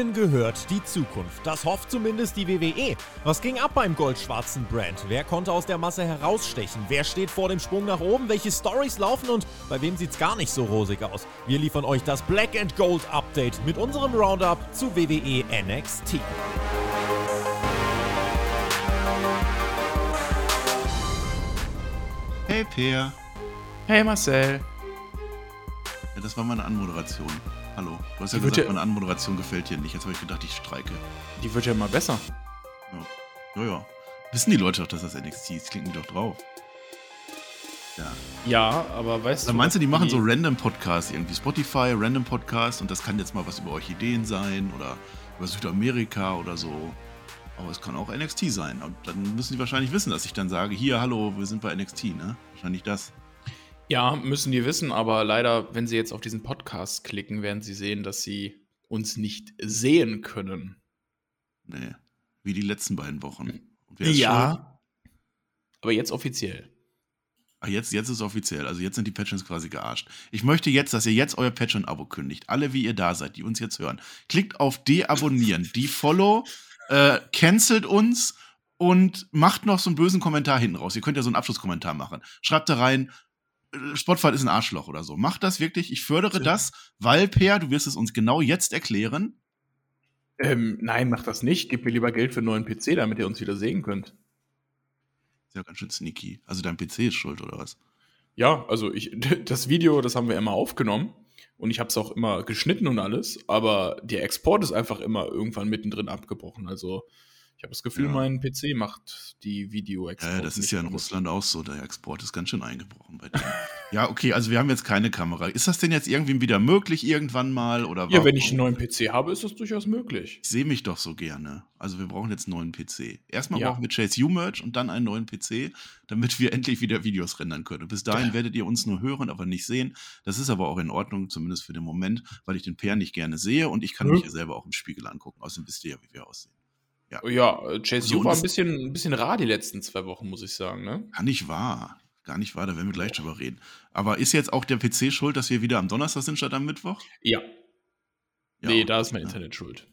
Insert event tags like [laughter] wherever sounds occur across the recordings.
Ihnen gehört die Zukunft. Das hofft zumindest die WWE. Was ging ab beim goldschwarzen Brand? Wer konnte aus der Masse herausstechen? Wer steht vor dem Sprung nach oben? Welche Stories laufen und bei wem sieht's gar nicht so rosig aus? Wir liefern euch das Black and Gold Update mit unserem Roundup zu WWE NXT. Hey Peer. Hey Marcel. Ja, das war meine Anmoderation. Hallo. Du hast ja Die gesagt, ja- meine Anmoderation gefällt dir nicht. Jetzt habe ich gedacht, ich streike. Die wird ja immer besser. Ja. ja, ja. Wissen die Leute doch, dass das NXT ist? Klicken die doch drauf. Ja. Ja, aber weißt Dann meinst du, die machen so random Podcasts irgendwie? Spotify, random Podcast und das kann jetzt mal was über Orchideen sein oder über Südamerika oder so. Aber es kann auch NXT sein. Und dann müssen die wahrscheinlich wissen, dass ich dann sage, hier, hallo, wir sind bei NXT, ne? Wahrscheinlich das. Ja, müssen die wissen, aber leider, wenn sie jetzt auf diesen Podcast klicken, werden sie sehen, dass sie uns nicht sehen können. Nee. Wie die letzten beiden Wochen. Wer ist schuld? Aber jetzt offiziell. Ah, jetzt, jetzt ist es offiziell. Also jetzt sind die Patreons quasi gearscht. Ich möchte jetzt, dass ihr jetzt euer Patreon-Abo kündigt. Alle, wie ihr da seid, die uns jetzt hören. Klickt auf Deabonnieren, die Follow, äh, cancelt uns und macht noch so einen bösen Kommentar hinten raus. Ihr könnt ja so einen Abschlusskommentar machen. Schreibt da rein, Spotify ist ein Arschloch oder so. Macht das wirklich. Ich fördere Ja. das, weil, Per, du wirst es uns genau jetzt erklären. Ähm, nein, mach das nicht. Gib mir lieber Geld für einen neuen PC, damit ihr uns wieder sehen könnt. Ist ja ganz schön sneaky. Also dein PC ist schuld, oder was? Ja, also ich, [laughs] das Video, das haben wir immer aufgenommen und ich habe es auch immer geschnitten und alles, aber der Export ist einfach immer irgendwann mittendrin abgebrochen. Also ich habe das Gefühl, Ja. mein PC macht die Video-Export. Ja, das ist ja in. Russland auch so. Der Export ist ganz schön eingebrochen bei denen. [laughs] ja, okay, also wir haben jetzt keine Kamera. Ist das denn jetzt irgendwie wieder möglich irgendwann mal? Oder Ja, wenn ich einen neuen PC habe, ist das durchaus möglich. Ich sehe mich doch so gerne. Also wir brauchen jetzt einen neuen PC. Erstmal Ja. brauchen wir Chase U-Merch und dann einen neuen PC, damit wir [laughs] endlich wieder Videos rendern können. Und bis dahin Ja. werdet ihr uns nur hören, aber nicht sehen. Das ist aber auch in Ordnung, zumindest für den Moment, weil ich den Per nicht gerne sehe und ich kann Ja. mich ja selber auch im Spiegel angucken. Außerdem wisst ihr ja, wie wir aussehen. Ja, äh, Chase So, U und war ein bisschen, ein bisschen rar die letzten zwei Wochen, muss ich sagen, ne? Gar nicht wahr. Gar nicht wahr, da werden wir gleich drüber reden. Aber ist jetzt auch der PC schuld, dass wir wieder am Donnerstag sind statt am Mittwoch? Ja. Ja, nee, da ist mein ne? Internet schuld.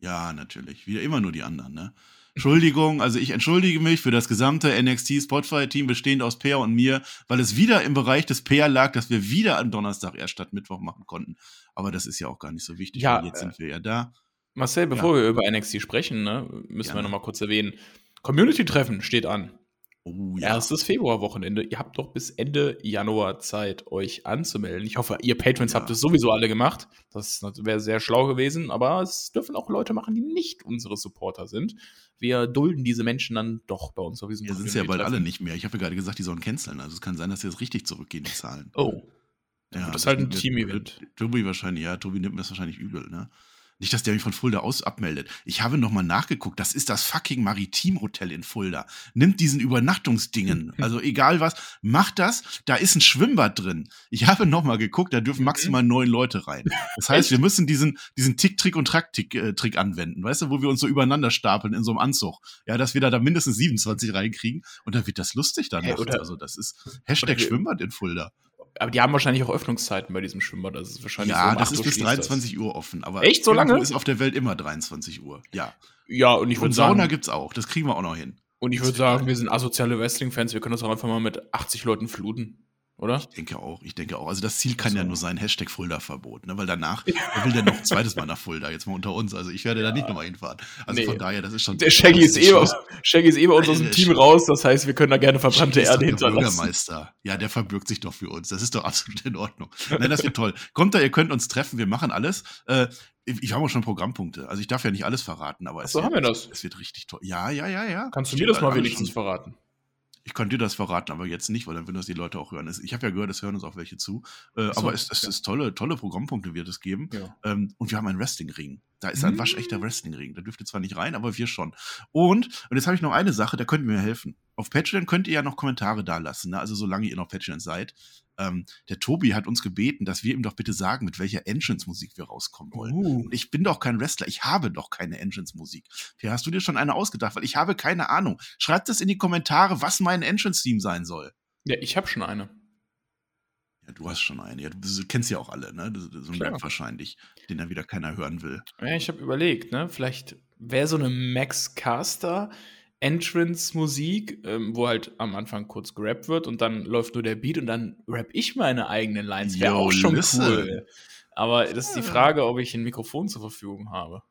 Ja, natürlich. Wieder immer nur die anderen, ne? Entschuldigung, also ich entschuldige mich für das gesamte NXT Spotify-Team bestehend aus Peer und mir, weil es wieder im Bereich des Peer lag, dass wir wieder am Donnerstag erst statt Mittwoch machen konnten. Aber das ist ja auch gar nicht so wichtig, Ja, weil jetzt äh, sind wir ja da. Marcel, bevor wir über NXT sprechen, ne, müssen Gerne. wir nochmal kurz erwähnen. Community-Treffen steht an. Oh ja. Erstes Februarwochenende. Ihr habt doch bis Ende Januar Zeit, euch anzumelden. Ich hoffe, ihr Patrons Ja. habt es sowieso alle gemacht. Das wäre sehr schlau gewesen, aber es dürfen auch Leute machen, die nicht unsere Supporter sind. Wir dulden diese Menschen dann doch bei uns auf diesem Ja, sind es ja bald alle nicht mehr. Ich habe ja gerade gesagt, die sollen canceln. Also es kann sein, dass sie jetzt richtig zurückgehen, die Zahlen. Oh. Ja, das ist halt ein Team-Event. Tobi wahrscheinlich, ja, Tobi nimmt mir das wahrscheinlich übel, ne? Nicht, dass der mich von Fulda aus abmeldet. Ich habe noch mal nachgeguckt. Das ist das fucking Maritimhotel in Fulda. Nimmt diesen Übernachtungsdingen. [laughs] Also egal was, macht das. Da ist ein Schwimmbad drin. Ich habe noch mal geguckt. Da dürfen maximal neun Leute rein. Das heißt, wir müssen diesen, diesen Tick, Trick und Track-Trick äh, Trick anwenden. Weißt du, wo wir uns so übereinander stapeln in so einem Anzug. Ja, dass wir da, da mindestens 27 reinkriegen. Und dann wird das lustig dann. Hey, oder- also das ist Hashtag Schwimmbad in Fulda. Aber die haben wahrscheinlich auch Öffnungszeiten bei diesem Schwimmbad. Das ist wahrscheinlich Ja, so um das 8 ist bis schließt 23 Uhr offen. Aber Echt? So lange? ist auf der Welt immer 23 Uhr. Ja. Das. Ja, und ich würde Sauna sagen, gibt's auch. Das kriegen wir auch noch hin. und ich Das würde sagen, wir sind asoziale Wrestling-Fans. Wir können das auch einfach mal mit 80 Leuten fluten, oder? Ich denke auch. Ich denke auch. Also das Ziel kann Ach ja so. nur sein, Hashtag Fulda-Verbot. Ne? Weil danach, wer will denn noch ein zweites Mal nach Fulda? Jetzt mal unter uns. Also ich werde da nicht nochmal hinfahren. Also Nee. von daher, das ist schon. Der Shaggy ist, eh, schon- Shaggy ist eh bei uns aus dem Der Team Shaggy- raus. Das heißt, wir können da gerne verbrannte Shaggy Erde der hinterlassen. Bürgermeister. Ja, der verbürgt sich doch für uns. Das ist doch absolut in Ordnung. Nein, das wird toll. Kommt da, ihr könnt uns treffen. Wir machen alles. Äh, ich habe auch schon Programmpunkte. Also ich darf ja nicht alles verraten, aber es, so, wird, haben wir das. es wird richtig toll. Ja, ja, ja, ja. Kannst du mir das mal wenigstens verraten? Ich kann dir das verraten, aber jetzt nicht, weil dann würden das die Leute auch hören. Ich habe ja gehört, es hören uns auch welche zu. Äh, so, aber es, es ja. ist tolle, tolle Programmpunkte wird es geben. Ja. Ähm, und wir haben einen Wrestlingring. Da ist ein waschechter Wrestlingring. Da dürft ihr zwar nicht rein, aber wir schon. Und, und jetzt habe ich noch eine Sache, da könnt ihr mir helfen. Auf Patreon könnt ihr ja noch Kommentare da lassen, ne? also solange ihr noch Patreon seid. Ähm, der Tobi hat uns gebeten, dass wir ihm doch bitte sagen, mit welcher Entrance-Musik wir rauskommen wollen. Uh. Und ich bin doch kein Wrestler, ich habe doch keine Entrance-Musik. Wie hast du dir schon eine ausgedacht? Weil ich habe keine Ahnung. Schreibt das in die Kommentare, was mein Entrance-Theme sein soll. Ja, ich habe schon eine. Ja, du hast schon einen. Ja, du, du kennst ja auch alle, ne? So ein Rap wahrscheinlich, den dann wieder keiner hören will. Ja, ich habe überlegt, ne? Vielleicht wäre so eine Max Caster Entrance-Musik, ähm, wo halt am Anfang kurz gerappt wird und dann läuft nur der Beat und dann rap ich meine eigenen Lines. Wäre auch schon listen. cool. Aber das ist die Frage, ob ich ein Mikrofon zur Verfügung habe.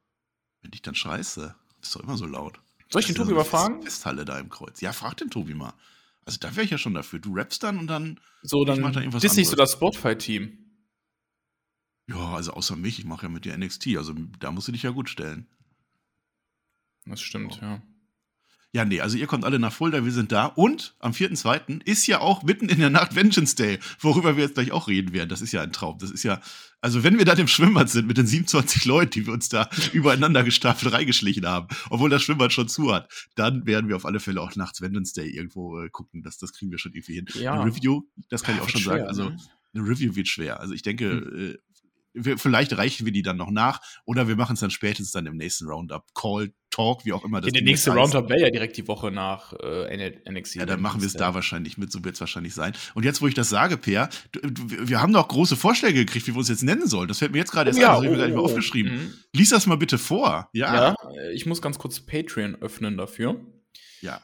Wenn ich dann scheiße, ist doch immer so laut. Soll ich den Tobi mal fragen? Festhalle da im Kreuz. Ja, frag den Tobi mal. Also da wäre ich ja schon dafür. Du rappst dann und dann. So, dann, dann das ist nicht so das Spotify-Team. Ja, also außer mich, ich mache ja mit dir NXT, also da musst du dich ja gut stellen. Das stimmt, oh. ja. Ja, nee, also ihr kommt alle nach Fulda, wir sind da. Und am 4.2. ist ja auch mitten in der Nacht Vengeance Day, worüber wir jetzt gleich auch reden werden. Das ist ja ein Traum. Das ist ja, also wenn wir dann im Schwimmbad sind mit den 27 Leuten, die wir uns da [laughs] übereinander gestapelt reingeschlichen haben, obwohl das Schwimmbad schon zu hat, dann werden wir auf alle Fälle auch nachts Vengeance Day irgendwo äh, gucken. Das, das kriegen wir schon irgendwie hin. Ja. Eine Review, das kann ja, ich auch schon schwer, sagen. Also ne? eine Review wird schwer. Also ich denke, hm. Äh, wir, vielleicht reichen wir die dann noch nach oder wir machen es dann spätestens dann im nächsten Roundup. Call, Talk, wie auch immer das In der nächste Roundup wäre ja direkt die Woche nach äh, NXT. Ja, dann machen wir es da wahrscheinlich mit, so wird es wahrscheinlich sein. Und jetzt, wo ich das sage, Per, wir haben doch große Vorschläge gekriegt, wie wir uns jetzt nennen sollen. Das fällt mir jetzt gerade erst ja, an, das habe ich mir gar nicht mehr oh, aufgeschrieben. Mhm. Lies das mal bitte vor. Ja. ja, ich muss ganz kurz Patreon öffnen dafür. Ja.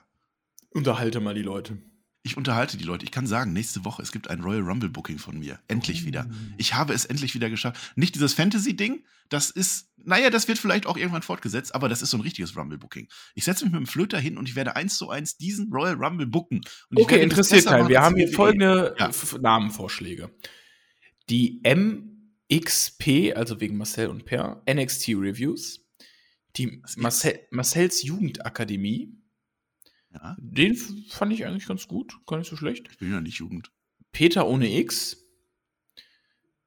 Unterhalte mal die Leute. Ich unterhalte die Leute. Ich kann sagen, nächste Woche, es gibt ein Royal Rumble Booking von mir. Endlich wieder. Oh. Ich habe es endlich wieder geschafft. Nicht dieses Fantasy-Ding, das ist, naja, das wird vielleicht auch irgendwann fortgesetzt, aber das ist so ein richtiges Rumble Booking. Ich setze mich mit dem Flöter hin und ich werde eins zu eins diesen Royal Rumble booken. okay, interessiert keinen. Wir haben hier folgende ja. Namenvorschläge. Die MXP, also wegen Marcel und Per, NXT Reviews. Die Marcel, Marcells Jugendakademie. Ja. Den fand ich eigentlich ganz gut, gar nicht so schlecht. Ich bin ja nicht Jugend. Peter ohne X,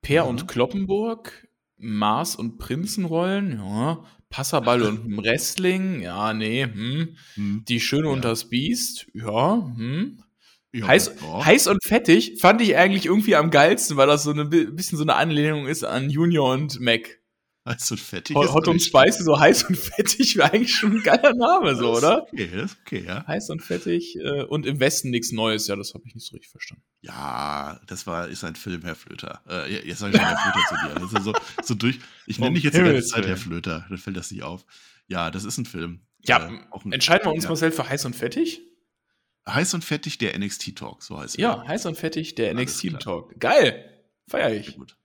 Per ja. und Kloppenburg, Mars und Prinzenrollen, ja. Passerball [laughs] und Wrestling, ja, nee, hm. Hm. Die Schöne ja. und das Biest, ja, hm. Ja, heiß, heiß, und fettig fand ich eigentlich irgendwie am geilsten, weil das so ein bisschen so eine Anlehnung ist an Junior und Mac. Heiß und fettig. Hot, Hot und Spicy, so heiß und fettig wäre eigentlich schon ein geiler Name, so, oder? Okay, das ist okay, ja. Heiß und fettig äh, und im Westen nichts Neues, ja, das habe ich nicht so richtig verstanden. Ja, das war, ist ein Film, Herr Flöter. Äh, jetzt sage ich schon Herr Flöter zu dir. Ist so, so durch, ich nenne dich jetzt die ganze Zeit Herr Flöter, dann fällt das nicht auf. Ja, das ist ein Film. Ja, äh, ein, entscheiden wir uns ja. mal selbst für heiß und fettig? Heiß und fettig, der NXT Talk, so heißt es. Ja, heiß und fettig, der NXT Talk. Geil! Feier ich. Gut.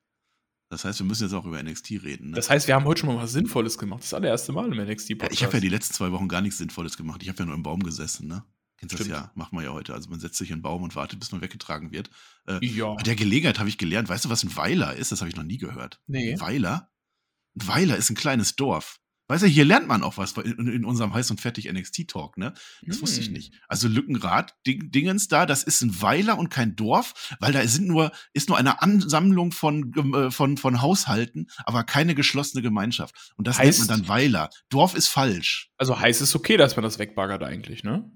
Das heißt, wir müssen jetzt auch über NXT reden. Ne? Das heißt, wir haben heute schon mal was Sinnvolles gemacht. Das allererste Mal im NXT-Podcast. Ja, ich habe ja die letzten zwei Wochen gar nichts Sinnvolles gemacht. Ich habe ja nur im Baum gesessen, ne? Kennst Stimmt. das ja, macht man ja heute. Also man setzt sich in den Baum und wartet, bis man weggetragen wird. Äh, ja. Bei der Gelegenheit habe ich gelernt, weißt du, was ein Weiler ist? Das habe ich noch nie gehört. Nee. Ein Weiler? Ein Weiler ist ein kleines Dorf. Weißt du, hier lernt man auch was in, in unserem heiß und fertig NXT-Talk, ne? Das hm. wusste ich hm. nicht. Also Lückenrad, Ding, Dingens da, das ist ein Weiler und kein Dorf, weil da sind nur, ist nur eine Ansammlung von, äh, von, von Haushalten, aber keine geschlossene Gemeinschaft. Und das heißt, nennt man dann Weiler. Dorf ist falsch. Also heißt es okay, dass man das wegbaggert eigentlich, ne?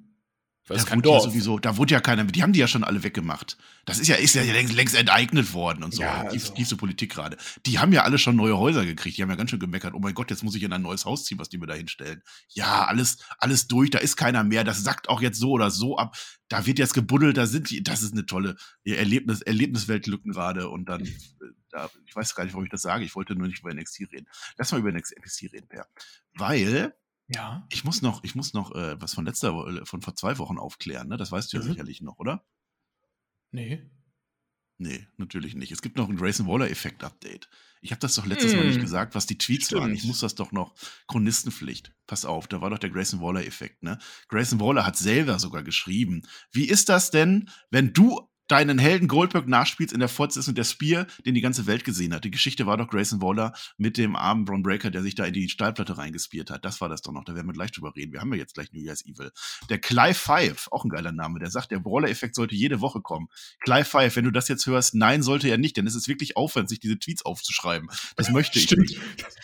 Das ist kein Dorf. Ja sowieso, da wurde ja keiner, die haben die ja schon alle weggemacht. Das ist ja, ist ja längst, längst enteignet worden und so. Ja, also. Tiefste Politik gerade. Die haben ja alle schon neue Häuser gekriegt. Die haben ja ganz schön gemeckert. Oh mein Gott, jetzt muss ich in ein neues Haus ziehen, was die mir da hinstellen. Ja, alles, alles durch, da ist keiner mehr. Das sackt auch jetzt so oder so ab. Da wird jetzt gebuddelt, da sind die, das ist eine tolle Erlebnis, Erlebnisweltlücken gerade und dann, äh, da, ich weiß gar nicht, warum ich das sage. Ich wollte nur nicht über NXT reden. Lass mal über NXT reden, Per. Weil, ja. Ich muss noch, ich muss noch äh, was von letzter Woche, von vor zwei Wochen aufklären, ne? Das weißt du ja mhm. sicherlich noch, oder? Nee. Nee, natürlich nicht. Es gibt noch ein Grayson Waller-Effekt-Update. Ich habe das doch letztes mm. Mal nicht hm. gesagt, was die Tweets Stimmt. waren. Ich muss das doch noch. Chronistenpflicht. Pass auf, da war doch der Grayson Waller-Effekt, ne? Grayson Waller hat selber sogar geschrieben. Wie ist das denn, wenn du deinen Helden Goldberg nachspielst in der Fortsetzung der Spear, den die ganze Welt gesehen hat. Die Geschichte war doch Grayson Waller mit dem armen Braun Breaker, der sich da in die Stahlplatte reingespiert hat. Das war das doch noch. Da werden wir gleich drüber reden. Wir haben ja jetzt gleich New Year's Evil. Der Clive Five, auch ein geiler Name, der sagt, der Brawler-Effekt sollte jede Woche kommen. Clive Five, wenn du das jetzt hörst, nein, sollte er nicht, denn es ist wirklich aufwendig, sich diese Tweets aufzuschreiben. Das möchte ich Stimmt. nicht.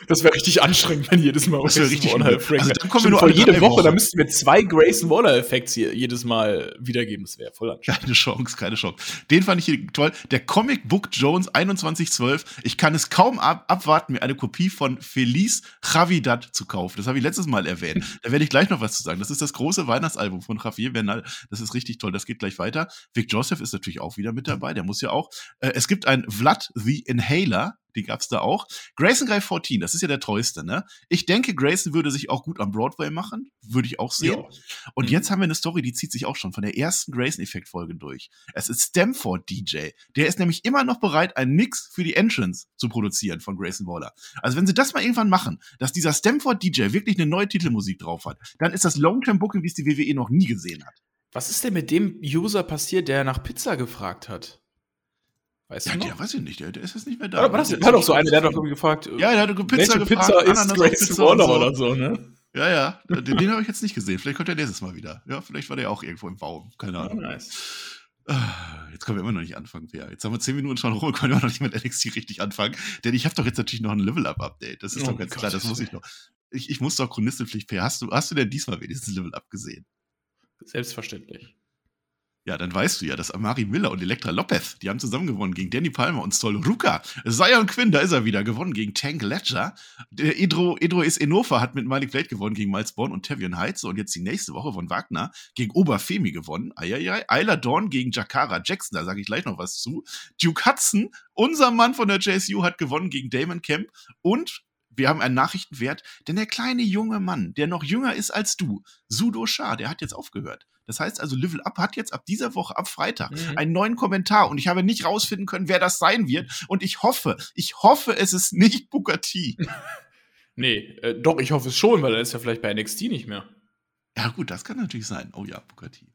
Das wäre richtig anstrengend, wenn jedes Mal das richtig Waller Also dann kommen wir nur jede Woche, Woche, da müssten wir zwei Grayson Waller-Effekte jedes Mal wiedergeben. Das wäre voll anstrengend. Keine Chance, keine Chance. Den fand ich hier toll. Der Comic Book Jones 2112. Ich kann es kaum ab abwarten, mir eine Kopie von Feliz Javidad zu kaufen. Das habe ich letztes Mal erwähnt. [laughs] Da werde ich gleich noch was zu sagen. Das ist das große Weihnachtsalbum von Javier Bernal. Das ist richtig toll. Das geht gleich weiter. Vic Joseph ist natürlich auch wieder mit dabei. Der muss ja auch. Äh, es gibt ein Vlad the Inhaler die gab's da auch. Grayson Guy 14, das ist ja der treueste, ne? Ich denke, Grayson würde sich auch gut am Broadway machen, würde ich auch sehen. Ja. Und mhm. jetzt haben wir eine Story, die zieht sich auch schon von der ersten Grayson-Effekt-Folge durch. Es ist Stamford DJ. Der ist nämlich immer noch bereit, einen Mix für die Entrance zu produzieren von Grayson Waller. Also wenn sie das mal irgendwann machen, dass dieser Stamford DJ wirklich eine neue Titelmusik drauf hat, dann ist das Long-Term-Booking, wie es die WWE noch nie gesehen hat. Was ist denn mit dem User passiert, der nach Pizza gefragt hat? Weißt ja, du noch? der weiß ich nicht, der, der ist jetzt nicht mehr da. War, das, war doch so einer, der hat doch irgendwie gefragt. Ja, der hat Pizza gefragt. Pizza ist Grayson Waller so. oder so, ne? Ja, ja, den, den habe ich jetzt nicht gesehen. Vielleicht kommt er nächstes Mal wieder. Ja, vielleicht war der auch irgendwo im Baum. Keine Ahnung. Oh, nice. Ah, jetzt können wir immer noch nicht anfangen, Peer. Jetzt haben wir zehn Minuten schon rum und können wir noch nicht mit NXT richtig anfangen. Denn ich habe doch jetzt natürlich noch ein Level-Up-Update. Das ist oh doch ganz Gott, klar, das muss ich noch. Ich, ich muss doch Chronistenpflicht, Peer. Hast du, hast du denn diesmal wenigstens Level-Up gesehen? Selbstverständlich. Ja, dann weißt du ja, dass Amari Miller und Elektra Lopez, die haben zusammen gewonnen gegen Danny Palmer und Sol Ruka. Zion Quinn, da ist er wieder, gewonnen gegen Tank Ledger. Der Edro, Edro is Enofa hat mit Malik Blade gewonnen gegen Miles Bourne und Tavion Heights. Und jetzt die nächste Woche von Wagner gegen Oberfemi gewonnen. Eieiei. Ayla Dawn gegen Jakara Jackson, da sage ich gleich noch was zu. Duke Hudson, unser Mann von der JSU, hat gewonnen gegen Damon Kemp. Und wir haben einen Nachrichtenwert, denn der kleine junge Mann, der noch jünger ist als du, Sudo Shah, der hat jetzt aufgehört. Das heißt also, Level Up hat jetzt ab dieser Woche, ab Freitag, mhm. einen neuen Kommentar und ich habe nicht rausfinden können, wer das sein wird. Und ich hoffe, ich hoffe, es ist nicht T. [laughs] nee, äh, doch, ich hoffe es schon, weil er ist ja vielleicht bei NXT nicht mehr. Ja, gut, das kann natürlich sein. Oh ja, T.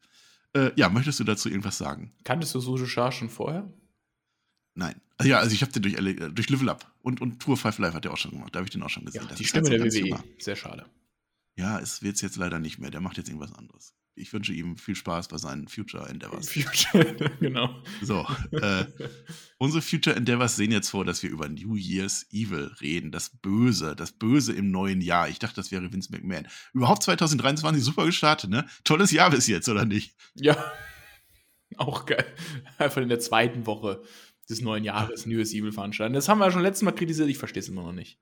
Äh, ja, möchtest du dazu irgendwas sagen? Kanntest du Sujo Shah schon vorher? Nein. Also ja, also ich habe den durch, äh, durch Level Up und, und Tour 5 Live hat er auch schon gemacht. Da habe ich den auch schon gesehen. Ja, die Stimme der WWE. Sehr schade. Ja, es wird jetzt leider nicht mehr. Der macht jetzt irgendwas anderes ich wünsche ihm viel Spaß bei seinen Future Endeavors. [laughs] Future, genau. So, äh, unsere Future Endeavors sehen jetzt vor, dass wir über New Year's Evil reden. Das Böse, das Böse im neuen Jahr. Ich dachte, das wäre Vince McMahon. Überhaupt 2023 super gestartet, ne? Tolles Jahr bis jetzt, oder nicht? Ja. Auch geil. Einfach in der zweiten Woche des neuen Jahres New Evil veranstalten. Das haben wir ja schon letztes Mal kritisiert, ich verstehe es immer noch nicht.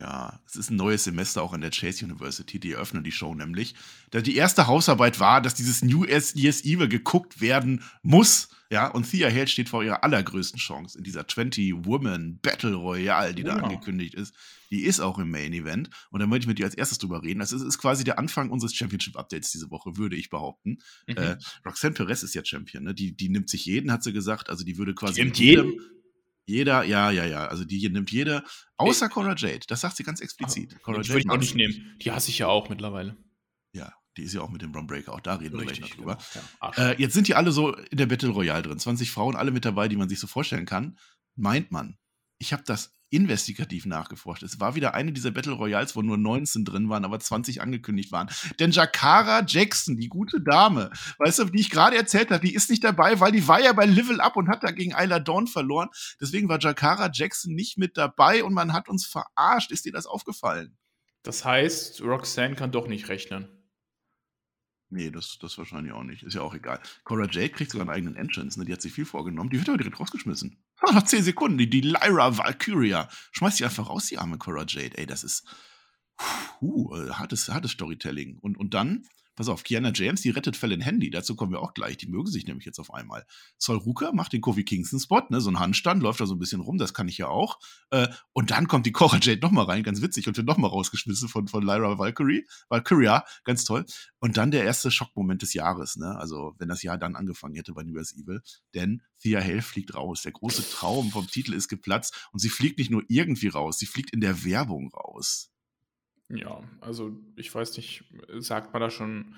Ja, es ist ein neues Semester auch an der Chase University, die eröffnen die Show nämlich. Da die erste Hausarbeit war, dass dieses New Year's Evil geguckt werden muss. Ja, und Thea Hale steht vor ihrer allergrößten Chance in dieser 20-Woman Battle Royale, die genau. da angekündigt ist. Die ist auch im Main Event. Und da möchte ich mit dir als erstes drüber reden. Das ist, ist quasi der Anfang unseres Championship-Updates diese Woche, würde ich behaupten. Mhm. Äh, Roxanne Perez ist ja Champion, ne? Die, die nimmt sich jeden, hat sie gesagt. Also die würde quasi. Die nimmt jeden? Jeder, ja, ja, ja. Also die nimmt jeder, außer Cora Jade. Das sagt sie ganz explizit. Cora Jade würde ich auch nicht nehmen. Die hasse ich ja auch mittlerweile. Ja, die ist ja auch mit dem Ron Breaker. Auch da reden wir gleich noch drüber. Genau. Ja, äh, jetzt sind die alle so in der Battle Royale drin. 20 Frauen, alle mit dabei, die man sich so vorstellen kann. Meint man. Ich habe das investigativ nachgeforscht. Es war wieder eine dieser Battle Royals, wo nur 19 drin waren, aber 20 angekündigt waren. Denn Jakara Jackson, die gute Dame, weißt du, die ich gerade erzählt habe, die ist nicht dabei, weil die war ja bei Level Up und hat da gegen Isla Dawn verloren. Deswegen war Jakara Jackson nicht mit dabei und man hat uns verarscht. Ist dir das aufgefallen? Das heißt, Roxanne kann doch nicht rechnen. Nee, das, das wahrscheinlich auch nicht. Ist ja auch egal. Cora Jade kriegt sogar einen eigenen Entrance, ne? Die hat sich viel vorgenommen. Die wird aber direkt rausgeschmissen. Nach 10 Sekunden. Die, die Lyra Valkyria. Schmeißt die einfach raus, die arme Cora Jade. Ey, das ist puh, äh, hartes, hartes Storytelling. Und, und dann Pass auf, Kiana James, die rettet Fallon Handy. Dazu kommen wir auch gleich. Die mögen sich nämlich jetzt auf einmal. Sol Ruka macht den Kofi Kingston-Spot, ne? So ein Handstand, läuft da so ein bisschen rum, das kann ich ja auch. Äh, und dann kommt die Cora Jade nochmal rein, ganz witzig, und wird nochmal rausgeschmissen von, von Lyra Valkyrie. Valkyria, ganz toll. Und dann der erste Schockmoment des Jahres, ne? Also, wenn das Jahr dann angefangen hätte bei New Year's Evil. Denn Thea Hale fliegt raus. Der große Traum vom Titel ist geplatzt. Und sie fliegt nicht nur irgendwie raus, sie fliegt in der Werbung raus. Ja, also ich weiß nicht, sagt man da schon,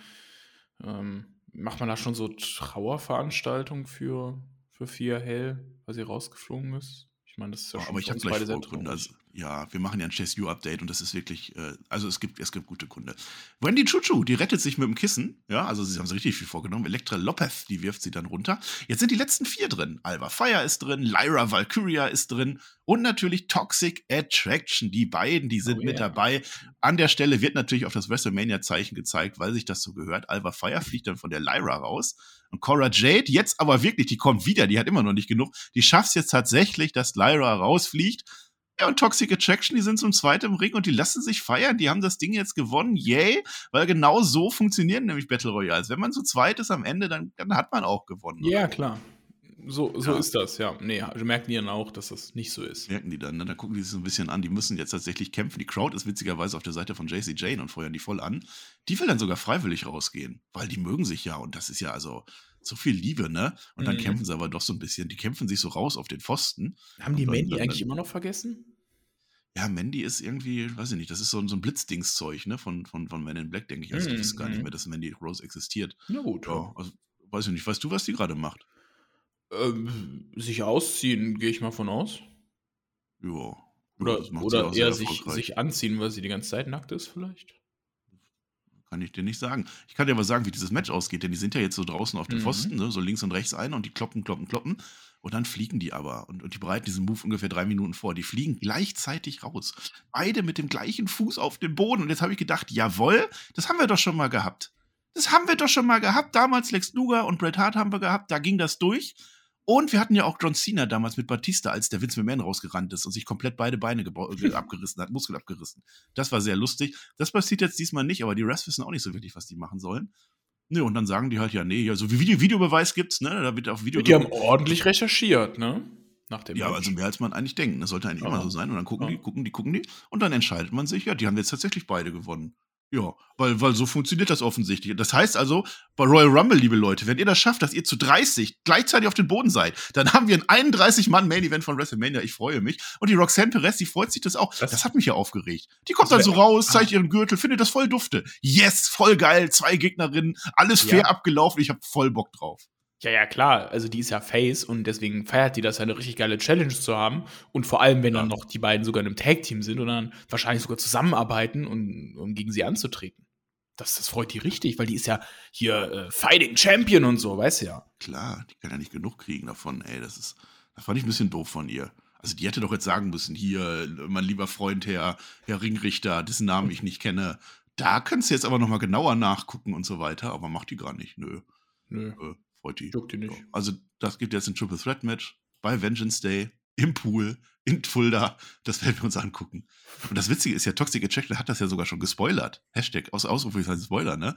ähm, macht man da schon so Trauerveranstaltungen für, für Fia Hell, weil sie rausgeflogen ist? Ich meine, das ist ja schon Aber ich habe gleich Vorgründe. Also, ja, wir machen ja ein Chase U Update und das ist wirklich, äh, also es gibt, es gibt gute Kunde. Wendy Chuchu, die rettet sich mit dem Kissen. Ja, also sie haben sich richtig viel vorgenommen. Elektra Lopez, die wirft sie dann runter. Jetzt sind die letzten vier drin. Alva Fire ist drin, Lyra Valkyria ist drin und natürlich Toxic Attraction. Die beiden, die sind oh, mit yeah. dabei. An der Stelle wird natürlich auf das WrestleMania-Zeichen gezeigt, weil sich das so gehört. Alva Fire fliegt dann von der Lyra raus Und Cora Jade, jetzt aber wirklich, die kommt wieder, die hat immer noch nicht genug. Die schafft es jetzt tatsächlich, dass Lyra rausfliegt. Ja, und Toxic Attraction, die sind zum zweiten im Ring und die lassen sich feiern. Die haben das Ding jetzt gewonnen. Yay! Weil genau so funktionieren nämlich Battle Royals. Wenn man zu zweit ist am Ende, dann, dann hat man auch gewonnen. Ja, klar. So, so ja. ist das, ja. Nee, merken die dann auch, dass das nicht so ist. Merken die dann, ne? Dann gucken die sich so ein bisschen an. Die müssen jetzt tatsächlich kämpfen. Die Crowd ist witzigerweise auf der Seite von JC Jane und feuern die voll an. Die will dann sogar freiwillig rausgehen, weil die mögen sich ja. Und das ist ja also so viel Liebe, ne? Und dann mhm. kämpfen sie aber doch so ein bisschen. Die kämpfen sich so raus auf den Pfosten. Haben die Mandy eigentlich immer noch vergessen? Ja, Mandy ist irgendwie, weiß ich nicht, das ist so, ein, so ein Blitzdingszeug, ne? Von, von, von Men in Black, denke ich. Also, ich weiß gar nicht mhm. mehr, dass Mandy Rose existiert. Na gut. Ja, also, weiß ich nicht. Weißt du, was die gerade macht? Ähm, sich ausziehen, gehe ich mal von aus. Ja. Oder, oder eher sich, sich anziehen, weil sie die ganze Zeit nackt ist, vielleicht? Kann ich dir nicht sagen. Ich kann dir aber sagen, wie dieses Match ausgeht, denn die sind ja jetzt so draußen auf den mhm. Pfosten, ne, so links und rechts ein und die kloppen, kloppen, kloppen. Und dann fliegen die aber. Und, und die bereiten diesen Move ungefähr drei Minuten vor. Die fliegen gleichzeitig raus. Beide mit dem gleichen Fuß auf dem Boden. Und jetzt habe ich gedacht, jawohl, das haben wir doch schon mal gehabt. Das haben wir doch schon mal gehabt. Damals Lex Luger und Bret Hart haben wir gehabt. Da ging das durch. Und wir hatten ja auch John Cena damals mit Batista, als der Vince McMahon rausgerannt ist und sich komplett beide Beine äh, [laughs] abgerissen hat, Muskel abgerissen. Das war sehr lustig. Das passiert jetzt diesmal nicht, aber die Refs wissen auch nicht so wirklich, was die machen sollen. Nö, und dann sagen die halt, ja, nee, ja, so wie Video Videobeweis gibt's, ne? Da wird auf Video. Die haben ordentlich recherchiert, ne? Nach dem ja, Match. also mehr als man eigentlich denkt. Das sollte eigentlich ja. immer so sein. Und dann gucken ja. die, gucken die, gucken die. Und dann entscheidet man sich, ja, die haben jetzt tatsächlich beide gewonnen. Ja, weil, weil so funktioniert das offensichtlich. Das heißt also, bei Royal Rumble, liebe Leute, wenn ihr das schafft, dass ihr zu 30 gleichzeitig auf dem Boden seid, dann haben wir ein 31-Mann-Main-Event von WrestleMania. Ich freue mich. Und die Roxanne Perez, die freut sich das auch. Das, das hat mich ja aufgeregt. Die kommt dann so raus, zeigt ihren Gürtel, findet das voll dufte. Yes, voll geil, zwei Gegnerinnen, alles fair ja. abgelaufen. Ich habe voll Bock drauf. Ja, ja, klar. Also die ist ja Face und deswegen feiert die das, eine richtig geile Challenge zu haben. Und vor allem, wenn ja. dann noch die beiden sogar in einem Tag-Team sind und dann wahrscheinlich sogar zusammenarbeiten, um, um gegen sie anzutreten. Das, das freut die richtig, weil die ist ja hier äh, Fighting Champion und so, weißt du ja. Klar, die kann ja nicht genug kriegen davon, ey. Das ist, das fand ich ein bisschen doof von ihr. Also die hätte doch jetzt sagen müssen, hier, mein lieber Freund, Herr, Herr Ringrichter, dessen Namen ich nicht kenne, da kannst du jetzt aber nochmal genauer nachgucken und so weiter, aber macht die gar nicht, nö. Nö. Äh, freut die. Juckt die nicht. Also das gibt jetzt ein Triple Threat Match bei Vengeance Day im Pool in Fulda. Das werden wir uns angucken. Und das Witzige ist ja, Toxic Attraction hat das ja sogar schon gespoilert. Hashtag aus Ausrufezeichen Spoiler, ne?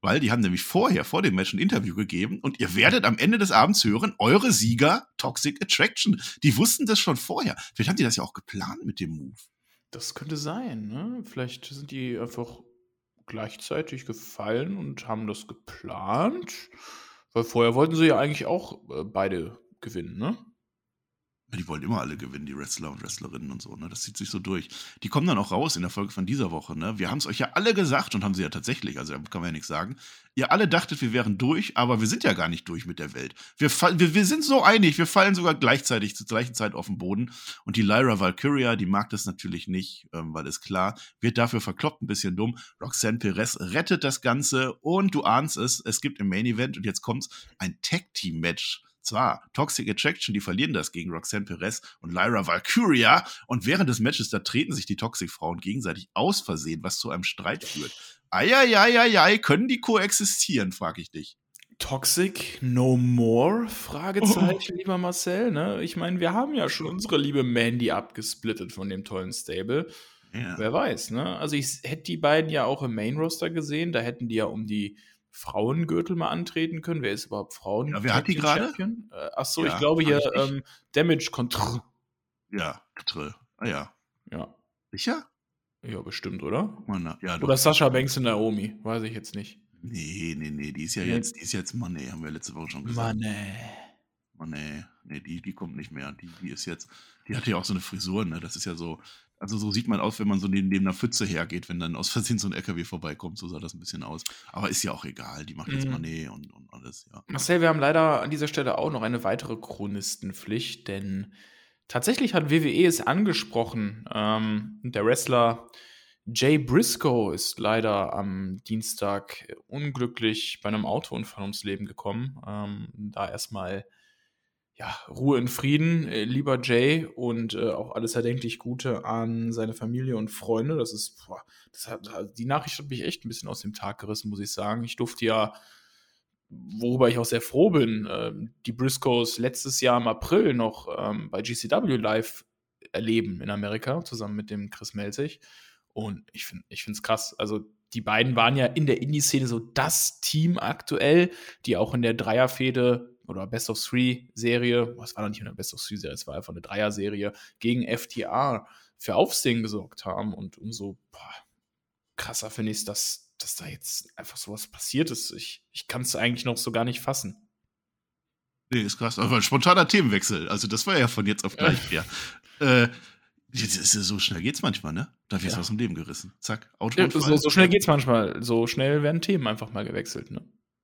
Weil die haben nämlich vorher, vor dem Match ein Interview gegeben und ihr werdet am Ende des Abends hören, eure Sieger Toxic Attraction. Die wussten das schon vorher. Vielleicht haben die das ja auch geplant mit dem Move. Das könnte sein, ne? Vielleicht sind die einfach gleichzeitig gefallen und haben das geplant. Weil vorher wollten sie ja eigentlich auch äh, beide gewinnen, ne? Die wollen immer alle gewinnen, die Wrestler und Wrestlerinnen und so, ne? Das zieht sich so durch. Die kommen dann auch raus in der Folge von dieser Woche, ne? Wir haben es euch ja alle gesagt und haben sie ja tatsächlich, also da kann man ja nichts sagen. Ihr alle dachtet, wir wären durch, aber wir sind ja gar nicht durch mit der Welt. Wir, wir, wir sind so einig, wir fallen sogar gleichzeitig zur gleichen Zeit auf den Boden. Und die Lyra Valkyria, die mag das natürlich nicht, ähm, weil es klar, wird dafür verkloppt, ein bisschen dumm. Roxanne Perez rettet das Ganze und du ahnst es, es gibt im Main Event und jetzt kommt's ein Tag Team Match zwar Toxic Attraction, die verlieren das gegen Roxanne Perez und Lyra Valkyria. Und während des Matches, da treten sich die Toxic-Frauen gegenseitig aus Versehen, was zu einem Streit führt. Eieieiei, können die koexistieren, frage ich dich. Toxic No More? Fragezeichen, oh. [laughs] lieber Marcel. Ne? Ich meine, wir haben ja schon unsere liebe Mandy abgesplittet von dem tollen Stable. Ja. Wer weiß, ne? Also ich hätte die beiden ja auch im Main Roster gesehen. Da hätten die ja um die Frauengürtel mal antreten können. Wer ist überhaupt Frauen? Ja, wer hat die gerade? Äh, ach so, ja, ich glaube hier ähm, Damage Control. Ja, Control. Ah ja. Ja. Sicher? Ja, bestimmt, oder? Na, ja, oder Sascha Banks und Naomi, weiß ich jetzt nicht. Nee, nee, nee, die ist ja nee. jetzt, die ist jetzt Money, haben wir letzte Woche schon gesagt. Money. Money. Nee, die, die kommt nicht mehr. Die, die ist jetzt, die hatte ja auch so eine Frisur, ne? Das ist ja so, also so sieht man aus, wenn man so neben, neben einer Pfütze hergeht, wenn dann aus Versehen so ein LKW vorbeikommt. So sah das ein bisschen aus. Aber ist ja auch egal. Die macht jetzt mhm. Manet und, und alles, ja. Marcel, wir haben leider an dieser Stelle auch noch eine weitere Chronistenpflicht, denn tatsächlich hat WWE es angesprochen. Ähm, der Wrestler Jay Briscoe ist leider am Dienstag unglücklich bei einem Autounfall ums Leben gekommen. Ähm, da erstmal ja, Ruhe in Frieden, äh, lieber Jay, und äh, auch alles erdenklich Gute an seine Familie und Freunde. Das ist, boah, das hat, die Nachricht hat mich echt ein bisschen aus dem Tag gerissen, muss ich sagen. Ich durfte ja worüber ich auch sehr froh bin, äh, die Briscoes letztes Jahr im April noch ähm, bei GCW Live erleben in Amerika, zusammen mit dem Chris Melzig. Und ich finde es krass. Also die beiden waren ja in der Indie-Szene so das Team aktuell, die auch in der Dreierfehde oder Best of Three-Serie, es war noch nicht eine Best of Three-Serie, es war einfach eine Dreier-Serie, gegen FTR für Aufsehen gesorgt haben. Und umso boah, krasser finde ich es, dass, dass da jetzt einfach sowas passiert ist. Ich, ich kann es eigentlich noch so gar nicht fassen. Nee, ist krass. Aber ein spontaner Themenwechsel. Also, das war ja von jetzt auf gleich. [laughs] ja. Äh, so schnell geht's manchmal, ne? Da wirst du ja. aus dem Leben gerissen. Zack, Auto. Ja, so, so, schnell geht's manchmal. So schnell werden Themen einfach mal gewechselt, ne?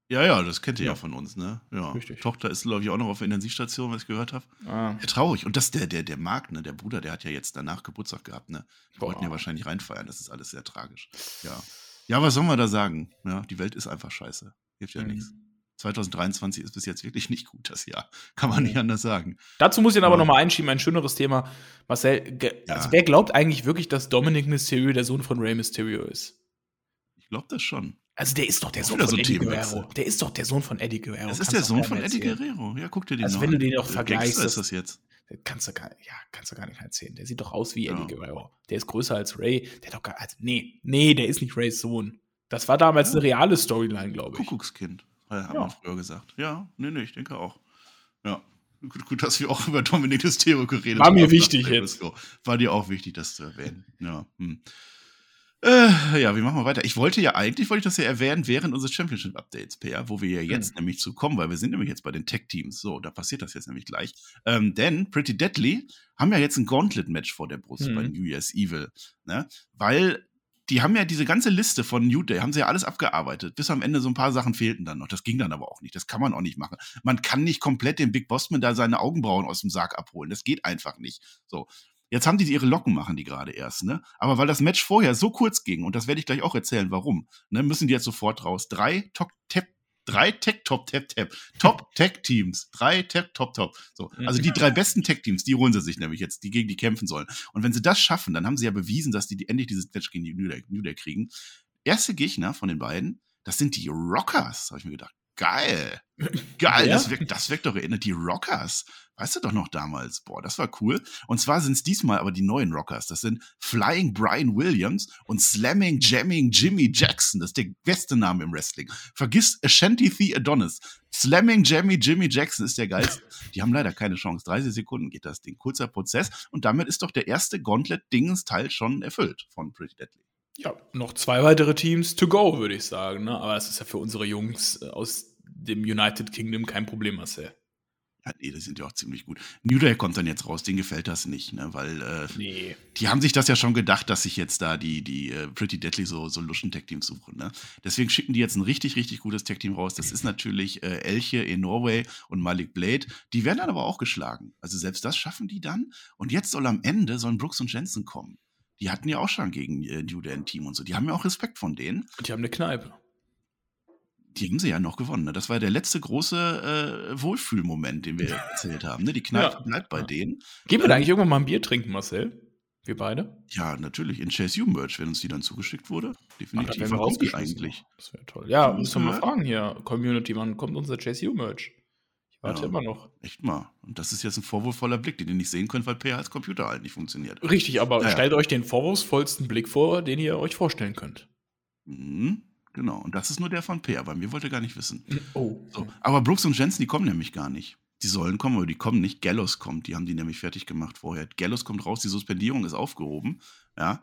Ja, ja, das kennt ihr ja, ja von uns, ne? Ja. Richtig. Tochter ist, glaube ich, auch noch auf der Intensivstation, was ich gehört habe. Ah. Ja, traurig. Und das, der, der, der Marc, ne, der Bruder, der hat ja jetzt danach Geburtstag gehabt, ne? Die wollten ja wahrscheinlich reinfeiern. Das ist alles sehr tragisch. Ja. Ja, was soll man da sagen? Ja, die Welt ist einfach scheiße. Hilft ja mhm. nichts. 2023 ist bis jetzt wirklich nicht gut, das Jahr. Kann man nicht anders sagen. Dazu muss ich dann aber nochmal einschieben, ein schöneres Thema. Marcel, ja. also wer glaubt eigentlich wirklich, dass Dominic Mysterio der Sohn von Rey Mysterio ist? Ich glaube das schon. Also der ist doch der Sohn von so Eddie Guerrero. Der ist doch der Sohn von Eddie Guerrero. Das ist der Sohn von Eddie Guerrero. Ja, guck dir den also wenn du den doch vergleichst. ist das jetzt. Kannst du gar, ja, kannst du gar nicht erzählen. Der sieht doch aus wie Eddie ja. Guerrero. Der ist größer als Ray. Der doch gar, also, nee, nee, der ist nicht Rays Sohn. Das war damals ja. eine reale Storyline, glaube ich. Kuckuckskind. Hat ja. man früher gesagt. Ja, nee, nee, ich denke auch. Ja. Gut, gut, dass wir auch [laughs] über Dominik Mysterio geredet haben. War mir wichtig jetzt. War dir auch wichtig, das zu erwähnen. Ja. Hm. Äh, ja, wie machen wir weiter? Ich wollte ja eigentlich, wollte ich das ja erwähnen während unseres Championship-Updates, Per, wo wir ja jetzt mhm. nämlich zu kommen, weil wir sind nämlich jetzt bei den Tech-Teams. So, da passiert das jetzt nämlich gleich. Ähm, denn Pretty Deadly haben ja jetzt ein Gauntlet-Match vor der Brust mhm. bei New Year's Evil. Ne? Weil die haben ja diese ganze Liste von New Day, haben sie ja alles abgearbeitet. Bis am Ende so ein paar Sachen fehlten dann noch. Das ging dann aber auch nicht. Das kann man auch nicht machen. Man kann nicht komplett dem Big Bossman da seine Augenbrauen aus dem Sarg abholen. Das geht einfach nicht. So. Jetzt haben die ihre Locken machen die gerade erst, ne? Aber weil das Match vorher so kurz ging, und das werde ich gleich auch erzählen, warum, ne, müssen die jetzt sofort raus. Drei Top, Tap, drei Tech Top Tap Tap Top [laughs] Tech Teams, drei Tech Top Top. So, also die drei besten Tech Teams, die holen sie sich nämlich jetzt, die gegen die kämpfen sollen. Und wenn sie das schaffen, dann haben sie ja bewiesen, dass die, die endlich dieses Match gegen die New Day, New Day kriegen. Erste Gegner von den beiden, das sind die Rockers, habe ich mir gedacht. Geil. Geil, ja? das, wirkt, das wirkt doch erinnert die Rockers. Weißt du doch noch damals. Boah, das war cool. Und zwar sind es diesmal aber die neuen Rockers. Das sind Flying Brian Williams und Slamming Jamming Jimmy Jackson. Das ist der beste Name im Wrestling. Vergiss Ashanti The Adonis. Slamming Jammy Jimmy Jackson ist der geilste. Die haben leider keine Chance. 30 Sekunden geht das Ding. Kurzer Prozess. Und damit ist doch der erste Gauntlet-Dingens-Teil schon erfüllt von Pretty Deadly. Ja, noch zwei weitere Teams to go, würde ich sagen. Ne? Aber es ist ja für unsere Jungs äh, aus dem United Kingdom kein Problem, Marcel. Ja, nee, die sind ja auch ziemlich gut. New Day kommt dann jetzt raus, denen gefällt das nicht, ne? Weil äh, nee. die haben sich das ja schon gedacht, dass sich jetzt da die, die uh, Pretty Deadly so, so luschen Tech-Teams suchen. Ne? Deswegen schicken die jetzt ein richtig, richtig gutes Tech-Team raus. Das ist natürlich äh, Elche in Norway und Malik Blade. Die werden dann aber auch geschlagen. Also selbst das schaffen die dann. Und jetzt soll am Ende sollen Brooks und Jensen kommen die hatten ja auch schon gegen äh, New Day ein Team und so. Die haben ja auch Respekt von denen. Und die haben eine Kneipe. Die haben sie ja noch gewonnen. Ne? Das war der letzte große äh, Wohlfühlmoment, den wir [laughs] erzählt haben. Ne? Die Kneipe ja. bleibt bei ja. denen. Gehen wir da eigentlich irgendwann mal ein Bier trinken, Marcel? Wir beide? Ja, natürlich. In Chase U Merch, wenn uns die dann zugeschickt wurde. Definitiv. Ach, Warum eigentlich? Das wäre toll. Ja, müssen wir mal fragen hier, Community, wann kommt unser Chase U Merch? Warte ja, immer noch. Echt mal. Und das ist jetzt ein vorwurfsvoller Blick, den ihr nicht sehen könnt, weil PH als Computer halt nicht funktioniert. Richtig, aber naja. stellt euch den vorwurfsvollsten Blick vor, den ihr euch vorstellen könnt. Mhm, genau. Und das ist nur der von PH, weil mir wollte gar nicht wissen. Hm, oh. So. Aber Brooks und Jensen, die kommen nämlich gar nicht. Die sollen kommen, aber die kommen nicht. Gallows kommt. Die haben die nämlich fertig gemacht vorher. Gallows kommt raus, die Suspendierung ist aufgehoben. Ja.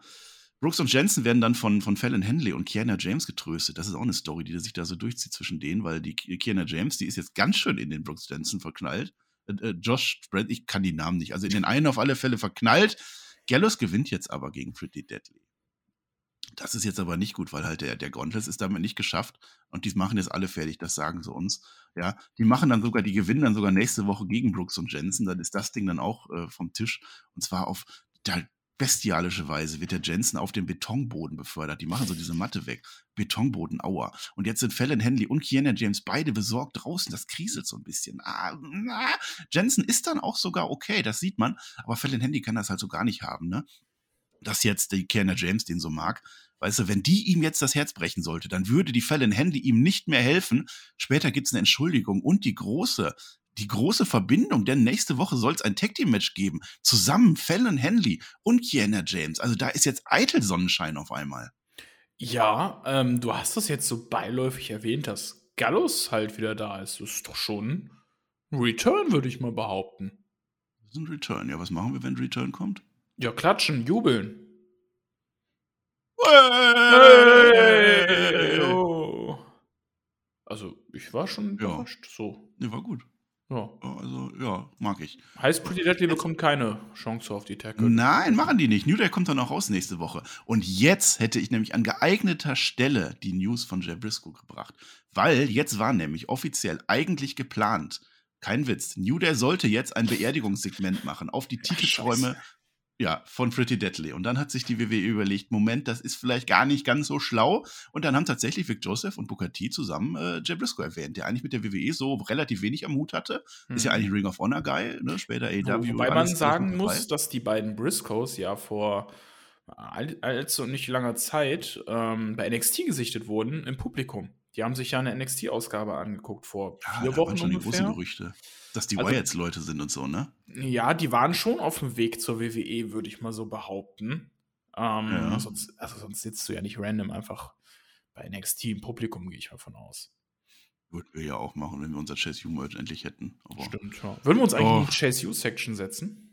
Brooks und Jensen werden dann von, von Fallon Henley und Kiana James getröstet. Das ist auch eine Story, die sich da so durchzieht zwischen denen, weil die Kiana James, die ist jetzt ganz schön in den Brooks Jensen verknallt. Äh, äh, Josh Brent, ich kann die Namen nicht. Also in den einen auf alle Fälle verknallt. Gallows gewinnt jetzt aber gegen Pretty Deadly. Das ist jetzt aber nicht gut, weil halt der, der Gauntlet ist damit nicht geschafft und die machen jetzt alle fertig, das sagen sie uns. Ja, die machen dann sogar, die gewinnen dann sogar nächste Woche gegen Brooks und Jensen, dann ist das Ding dann auch äh, vom Tisch und zwar auf, da, bestialische Weise wird der Jensen auf den Betonboden befördert. Die machen so diese Matte weg. Betonboden, aua. Und jetzt sind Fallon Henley und Kiana James beide besorgt draußen. Das kriselt so ein bisschen. Ah, ah. Jensen ist dann auch sogar okay, das sieht man. Aber Fallon Henley kann das halt so gar nicht haben, ne? dass jetzt die Kerner James den so mag. Weißt du, wenn die ihm jetzt das Herz brechen sollte, dann würde die Fallon Handy ihm nicht mehr helfen. Später gibt's eine Entschuldigung und die große, die große Verbindung, denn nächste Woche soll es ein Tag Team Match geben. Zusammen Fallon Henley und Kiana James. Also da ist jetzt eitel Sonnenschein auf einmal. Ja, ähm, du hast das jetzt so beiläufig erwähnt, dass Gallus halt wieder da ist. Das ist doch schon ein Return, würde ich mal behaupten. Das ist ein Return. Ja, was machen wir, wenn Return kommt? Ja, klatschen, jubeln. Hey! Oh. Also, ich war schon Ja. überrascht. So. Ja, war gut. Ja. Also, ja, mag ich. Heißt, Pretty Deadly bekommt keine Chance auf die Tackle. Nein, machen die nicht. New Day kommt dann auch raus nächste Woche. Und jetzt hätte ich nämlich an geeigneter Stelle die News von Jay Briscoe gebracht. Weil jetzt war nämlich offiziell eigentlich geplant, kein Witz, New Day sollte jetzt ein Beerdigungssegment machen auf die Titelträume ja, von Pretty Deadly. Und dann hat sich die WWE überlegt, Moment, das ist vielleicht gar nicht ganz so schlau. Und dann haben tatsächlich Vic Joseph und Booker T zusammen äh, Jay Briscoe erwähnt, der eigentlich mit der WWE so relativ wenig am Hut hatte. Ist ja Mhm. eigentlich Ring of Honor Guy, ne? später AEW. Wobei man sagen muss, dass die beiden Briscoes ja vor all- allzu nicht langer Zeit ähm, bei NXT gesichtet wurden im Publikum. Die haben sich ja eine NXT-Ausgabe angeguckt vor Ja, vier da Wochen waren schon die großen ungefähr. Gerüchte, dass die Also- Wyatts Leute sind und so, ne? Ja, die waren schon auf dem Weg zur WWE, würde ich mal so behaupten. Ähm, Ja. sonst, also sonst sitzt du ja nicht random einfach bei NXT im Publikum, gehe ich mal von aus. Würden wir ja auch machen, wenn wir unser Chase U-Merch endlich hätten. Aber, Stimmt, ja. Würden wir uns eigentlich Oh. in die Chase U-Section setzen?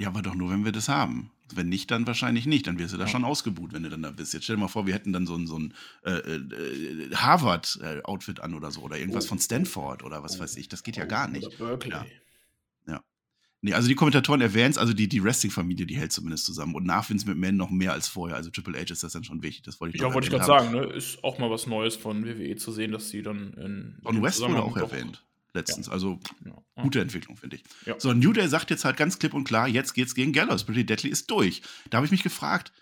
Ja, aber doch nur, wenn wir das haben. Wenn nicht, dann wahrscheinlich nicht. Dann wirst du da Ja. schon ausgebuht, wenn du dann da bist. Jetzt stell dir mal vor, wir hätten dann so ein, so ein äh, äh, Harvard-Outfit an oder so. Oder irgendwas Oh. von Stanford oder was weiß ich. Das geht ja gar nicht. Oder Berkeley. Ja. Nee, also die Kommentatoren erwähnen es, also die, die Wrestling-Familie, die hält zumindest zusammen. Und nach Vince McMahon noch mehr als vorher. Also Triple H ist das dann schon wichtig. Das wollte ich Ja, wollte ich gerade sagen, ne? ist auch mal was Neues von WWE zu sehen, dass sie dann in. Don in West wurde auch erwähnt. Letztens. Also Ja. Ja. Gute Entwicklung, finde ich. Ja. So, New Day sagt jetzt halt ganz klipp und klar, jetzt geht's gegen Gallows. Pretty Deadly ist durch. Da habe ich mich gefragt,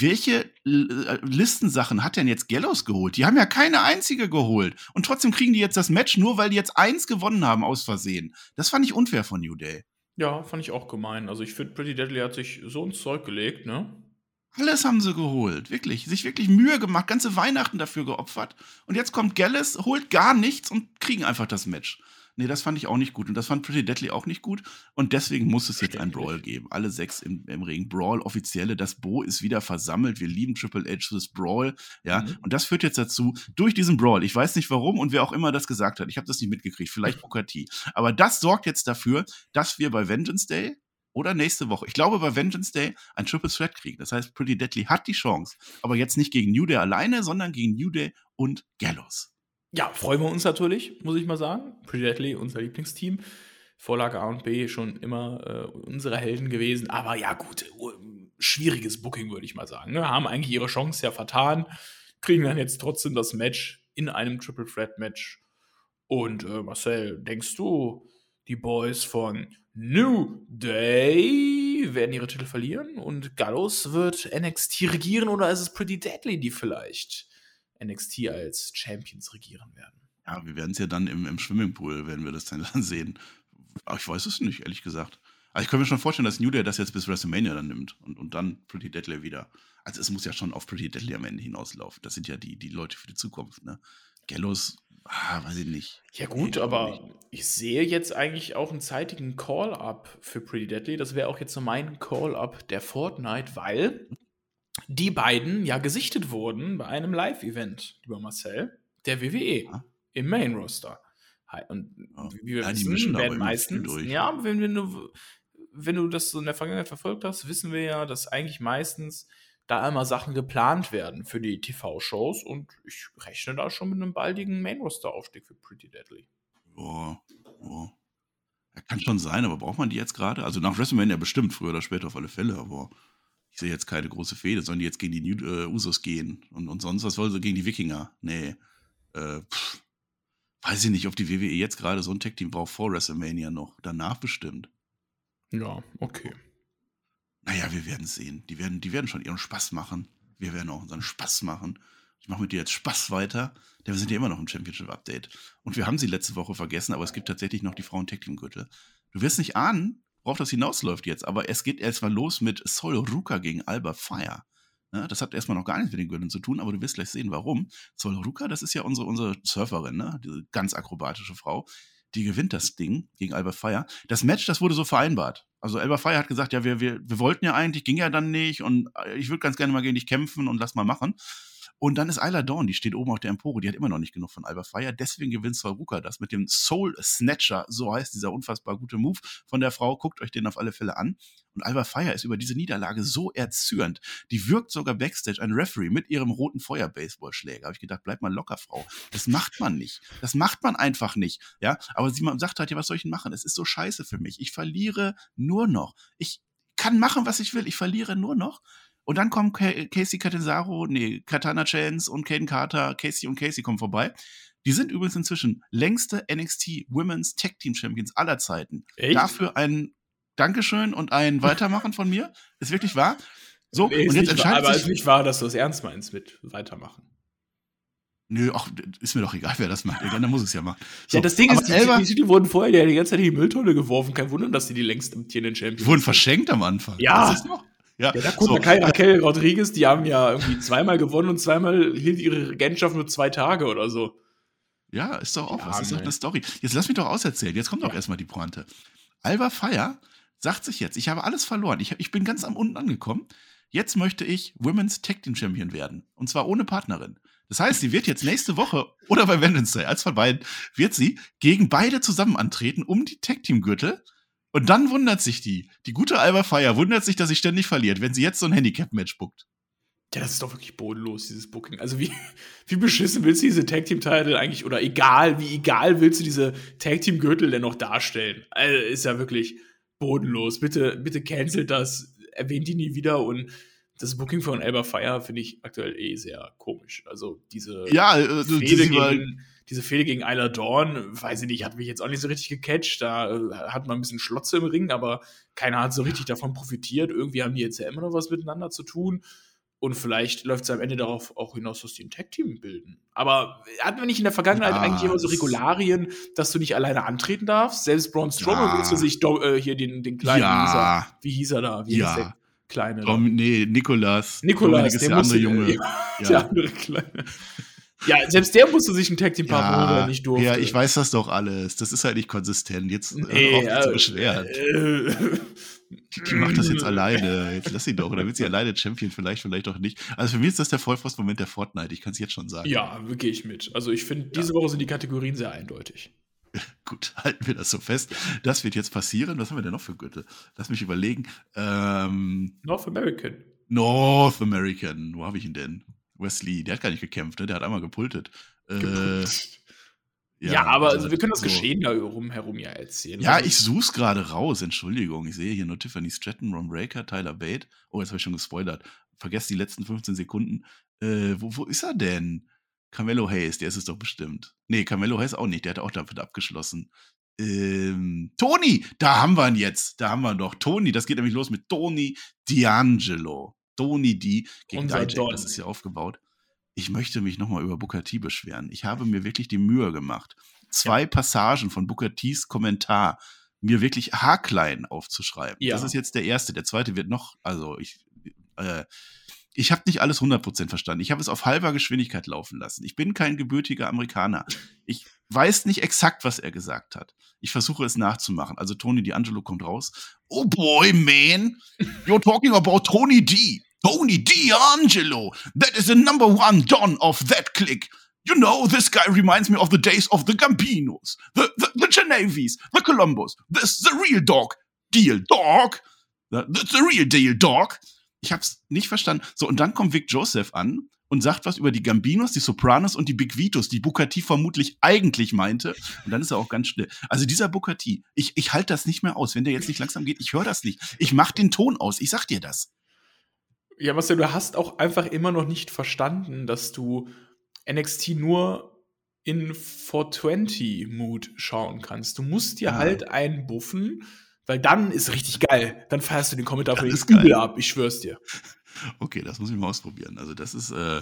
welche äh, Listensachen hat denn jetzt Gallows geholt? Die haben ja keine einzige geholt. Und trotzdem kriegen die jetzt das Match nur, weil die jetzt eins gewonnen haben aus Versehen. Das fand ich unfair von New Day. ja, fand ich auch gemein. Also ich finde, Pretty Deadly hat sich so ins Zeug gelegt, ne? Alles haben sie geholt. Wirklich. Sich wirklich Mühe gemacht, ganze Weihnachten dafür geopfert. Und jetzt kommt Gallus, holt gar nichts und kriegen einfach das Match. Nee, das fand ich auch nicht gut. Und das fand Pretty Deadly auch nicht gut. Und deswegen muss es jetzt ein Verständlich. Brawl geben. Alle sechs im, im Ring. Brawl, offizielle. Das Bo ist wieder versammelt. Wir lieben Triple H das Brawl. Ja. Mhm. Und das führt jetzt dazu, durch diesen Brawl. Ich weiß nicht warum und wer auch immer das gesagt hat. Ich habe das nicht mitgekriegt. Vielleicht Booker. Aber das sorgt jetzt dafür, dass wir bei Vengeance Day oder nächste Woche, ich glaube bei Vengeance Day, ein Triple Threat kriegen. Das heißt, Pretty Deadly hat die Chance. Aber jetzt nicht gegen New Day alleine, sondern gegen New Day und Gallows. Ja, freuen wir uns natürlich, muss ich mal sagen. Pretty Deadly, unser Lieblingsteam. Vorlage A und B schon immer äh, unsere Helden gewesen. Aber ja, gut, äh, schwieriges Booking, würde ich mal sagen. Ne? Haben eigentlich ihre Chance ja vertan. Kriegen dann jetzt trotzdem das Match in einem Triple Threat Match. Und äh, Marcel, denkst du, die Boys von New Day werden ihre Titel verlieren und Gallows wird NXT regieren oder ist es Pretty Deadly, die vielleicht NXT als Champions regieren werden? Ja, wir werden es ja dann im, im Swimmingpool, werden wir das dann, dann sehen. Aber ich weiß es nicht, ehrlich gesagt. Also ich kann mir schon vorstellen, dass New Day das jetzt bis WrestleMania dann nimmt und, und dann Pretty Deadly wieder. Also es muss ja schon auf Pretty Deadly am Ende hinauslaufen. Das sind ja die, die Leute für die Zukunft, ne? Gallows, ah, weiß ich nicht. Ja gut, Nee, aber nicht. ich sehe jetzt eigentlich auch einen zeitigen Call-Up für Pretty Deadly. Das wäre auch jetzt so mein Call-Up der Fortnite, weil die beiden ja gesichtet wurden bei einem Live-Event, lieber Marcel, der WWE Ja. im Main-Roster. Hi- Und wie wir Ja, wissen, werden meistens, durch. ja, wenn, wenn, du, wenn du das so in der Vergangenheit verfolgt hast, wissen wir ja, dass eigentlich meistens da immer Sachen geplant werden für die TV-Shows und ich rechne da schon mit einem baldigen Main-Roster-Aufstieg für Pretty Deadly. Boah, boah. Ja, kann schon sein, aber braucht man die jetzt gerade? Also nach WrestleMania bestimmt, früher oder später auf alle Fälle, aber ich sehe jetzt keine große Fehde. Sollen die jetzt gegen die New, äh, Usos gehen? Und, und sonst, was wollen sie gegen die Wikinger? Nee. Äh, pff. Weiß ich nicht, ob die WWE jetzt gerade so ein Tech-Team braucht vor WrestleMania noch. Danach bestimmt. Ja, okay. Naja, wir werden sehen. Die werden, die werden schon ihren Spaß machen. Wir werden auch unseren Spaß machen. Ich mache mit dir jetzt Spaß weiter, denn wir sind ja immer noch im Championship-Update. Und wir haben sie letzte Woche vergessen, aber es gibt tatsächlich noch die Frauen-Tech-Team-Gürtel. Du wirst nicht ahnen, worauf das hinausläuft jetzt. Aber es geht erstmal los mit Sol Ruka gegen Alba Fire. Ja, das hat erstmal noch gar nichts mit den Gürteln zu tun, aber du wirst gleich sehen, warum. Sol Ruka, das ist ja unsere, unsere Surferin, ne? diese ganz akrobatische Frau. Die gewinnt das Ding gegen Alba Fire. Das Match, das wurde so vereinbart. Also Alba Fire hat gesagt, ja, wir, wir, wir wollten ja eigentlich, ging ja dann nicht und äh, ich würde ganz gerne mal gegen dich kämpfen und lass mal machen. Und dann ist Isla Dawn, die steht oben auf der Empore, die hat immer noch nicht genug von Alba Fire. Deswegen gewinnt Saruka das mit dem Soul Snatcher, so heißt dieser unfassbar gute Move von der Frau. Guckt euch den auf alle Fälle an. Und Alba Fire ist über diese Niederlage so erzürnt. Die wirkt sogar backstage ein Referee mit ihrem roten Feuer-Baseballschläger. Habe ich gedacht, bleib mal locker, Frau. Das macht man nicht. Das macht man einfach nicht. Ja, aber sie sagt halt, ja, was soll ich denn machen? Es ist so scheiße für mich. Ich verliere nur noch. Ich kann machen, was ich will. Ich verliere nur noch. Und dann kommen Casey Catanzaro, nee, Katana Chance und Caden Carter, Casey und Casey kommen vorbei. Die sind übrigens inzwischen längste NXT Women's Tag Team Champions aller Zeiten. Echt? Dafür ein Dankeschön und ein Weitermachen von mir. Ist wirklich wahr. So, nee, und jetzt entscheidet wahr, aber sich. Aber ist nicht wahr, dass du es ernst meinst mit Weitermachen. Nö, ach, ist mir doch egal, wer das macht. Dann muss es ja machen. So, ja, das Ding ist, die, die Titel wurden vorher die ganze Zeit in die Mülltonne geworfen. Kein Wunder, dass sie die längst amtierenden Champions Wurden verschenkt am Anfang. Ja. Das ist noch. Ja, ja da guckt so. Kai Raquel Rodriguez, die haben ja irgendwie zweimal gewonnen und zweimal hielt ihre Regentschaft nur zwei Tage oder so. Ja, ist doch auch ja, was. ist doch eine Story. Jetzt lass mich doch auserzählen. Jetzt kommt doch ja. erstmal die Pointe. Alba Fire sagt sich jetzt, ich habe alles verloren. Ich, ich bin ganz am unten angekommen. Jetzt möchte ich Women's Tag Team Champion werden. Und zwar ohne Partnerin. Das heißt, sie wird jetzt nächste Woche oder bei Wednesday, als von beiden, wird sie gegen beide zusammen antreten um die Tag Team Gürtel und dann wundert sich die, die gute Alba Fire wundert sich, dass sie ständig verliert, wenn sie jetzt so ein Handicap-Match buckt. Ja, das ist doch wirklich bodenlos, dieses Booking. Also wie, [laughs] wie beschissen willst du diese Tag Team Title eigentlich, oder egal, wie egal willst du diese Tag Team Gürtel denn noch darstellen? Also ist ja wirklich bodenlos. Bitte, bitte cancelt das, erwähnt die nie wieder und das Booking von Alba Fire finde ich aktuell eh sehr komisch. Also diese ja, äh, Fehde gegen, diese Fehde gegen Isla Dawn, weiß ich nicht, hat mich jetzt auch nicht so richtig gecatcht. Da äh, hat man ein bisschen Schlotze im Ring, aber keiner hat so richtig davon profitiert. Irgendwie haben die jetzt ja immer noch was miteinander zu tun. Und vielleicht läuft es am Ende darauf auch hinaus, dass die ein Tag-Team bilden. Aber hatten wir nicht in der Vergangenheit ja, eigentlich immer so Regularien, dass du nicht alleine antreten darfst? Selbst Braun Strowman ja. willst du sich äh, hier den, den kleinen, ja. wie hieß er da? Wie ja. der kleine? Oh, nee, Nikolas. Nikolas, der, der andere Junge. [laughs] Ja. Der andere kleine. Ja, selbst der musste sich ein Tag Team Partner ja, nicht durfte. Ja, ich weiß das doch alles. Das ist halt nicht konsistent. Jetzt nee, äh, zu beschweren. Äh, die macht das jetzt alleine. Jetzt lass sie doch. Oder wird sie alleine Champion? Vielleicht, vielleicht auch nicht. Also für mich ist das der Vollfrost-Moment der Fortnite. Ich kann es jetzt schon sagen. Ja, gehe ich mit. Also ich finde, diese ja. Woche sind die Kategorien sehr eindeutig. [laughs] Gut, halten wir das so fest. Das wird jetzt passieren. Was haben wir denn noch für Gürtel? Lass mich überlegen. Ähm, North American. North American. Wo habe ich ihn denn? Wesley, der hat gar nicht gekämpft, ne? der hat einmal gepultet. Äh, ja, ja, aber also, wir können das so. Geschehen da herum ja erzählen. Ja, ich such's gerade raus, Entschuldigung. Ich sehe hier nur Tiffany Stratton, Ron Breaker, Tyler Bate. Oh, jetzt habe ich schon gespoilert. Vergesst die letzten 15 Sekunden. Äh, wo, wo ist er denn? Carmelo Hayes, der ist es doch bestimmt. Nee, Carmelo Hayes auch nicht, der hat auch damit abgeschlossen. Ähm, Tony, da haben wir ihn jetzt. Da haben wir ihn doch. Tony, das geht nämlich los mit Tony D'Angelo. Tony D gegen Unser Dijak, das ist ja aufgebaut. Ich möchte mich nochmal über Booker T beschweren. Ich habe mir wirklich die Mühe gemacht, zwei ja. Passagen von Booker T's Kommentar mir wirklich haarklein aufzuschreiben. Ja. Das ist jetzt der erste. Der zweite wird noch, also ich, äh, ich habe nicht alles 100% verstanden. Ich habe es auf halber Geschwindigkeit laufen lassen. Ich bin kein gebürtiger Amerikaner. Ich weiß nicht exakt, was er gesagt hat. Ich versuche es nachzumachen. Also Tony D'Angelo kommt raus. Oh boy, man, you're talking about Tony D. Tony D'Angelo. That is the number one Don of that clique. You know, this guy reminds me of the days of the Gambinos, the, the, the Genevies, the Columbus. This the real dog. Deal dog. That's the real deal dog. Ich hab's nicht verstanden. So, und dann kommt Vic Joseph an und sagt was über die Gambinos, die Sopranos und die Big Vitos, die Bukati vermutlich eigentlich meinte. Und dann ist er auch ganz schnell. Also dieser Bukati, ich, ich halte das nicht mehr aus. Wenn der jetzt nicht langsam geht, ich höre das nicht. Ich mach den Ton aus. Ich sag dir das. Ja, Marcel, du hast auch einfach immer noch nicht verstanden, dass du NXT nur in 420-Mood schauen kannst. Du musst dir ja. halt einbuffen, weil dann ist richtig geil. Dann feierst du den Kommentar von übel ab, ich schwör's dir. [laughs] Okay, das muss ich mal ausprobieren. Also das ist, äh,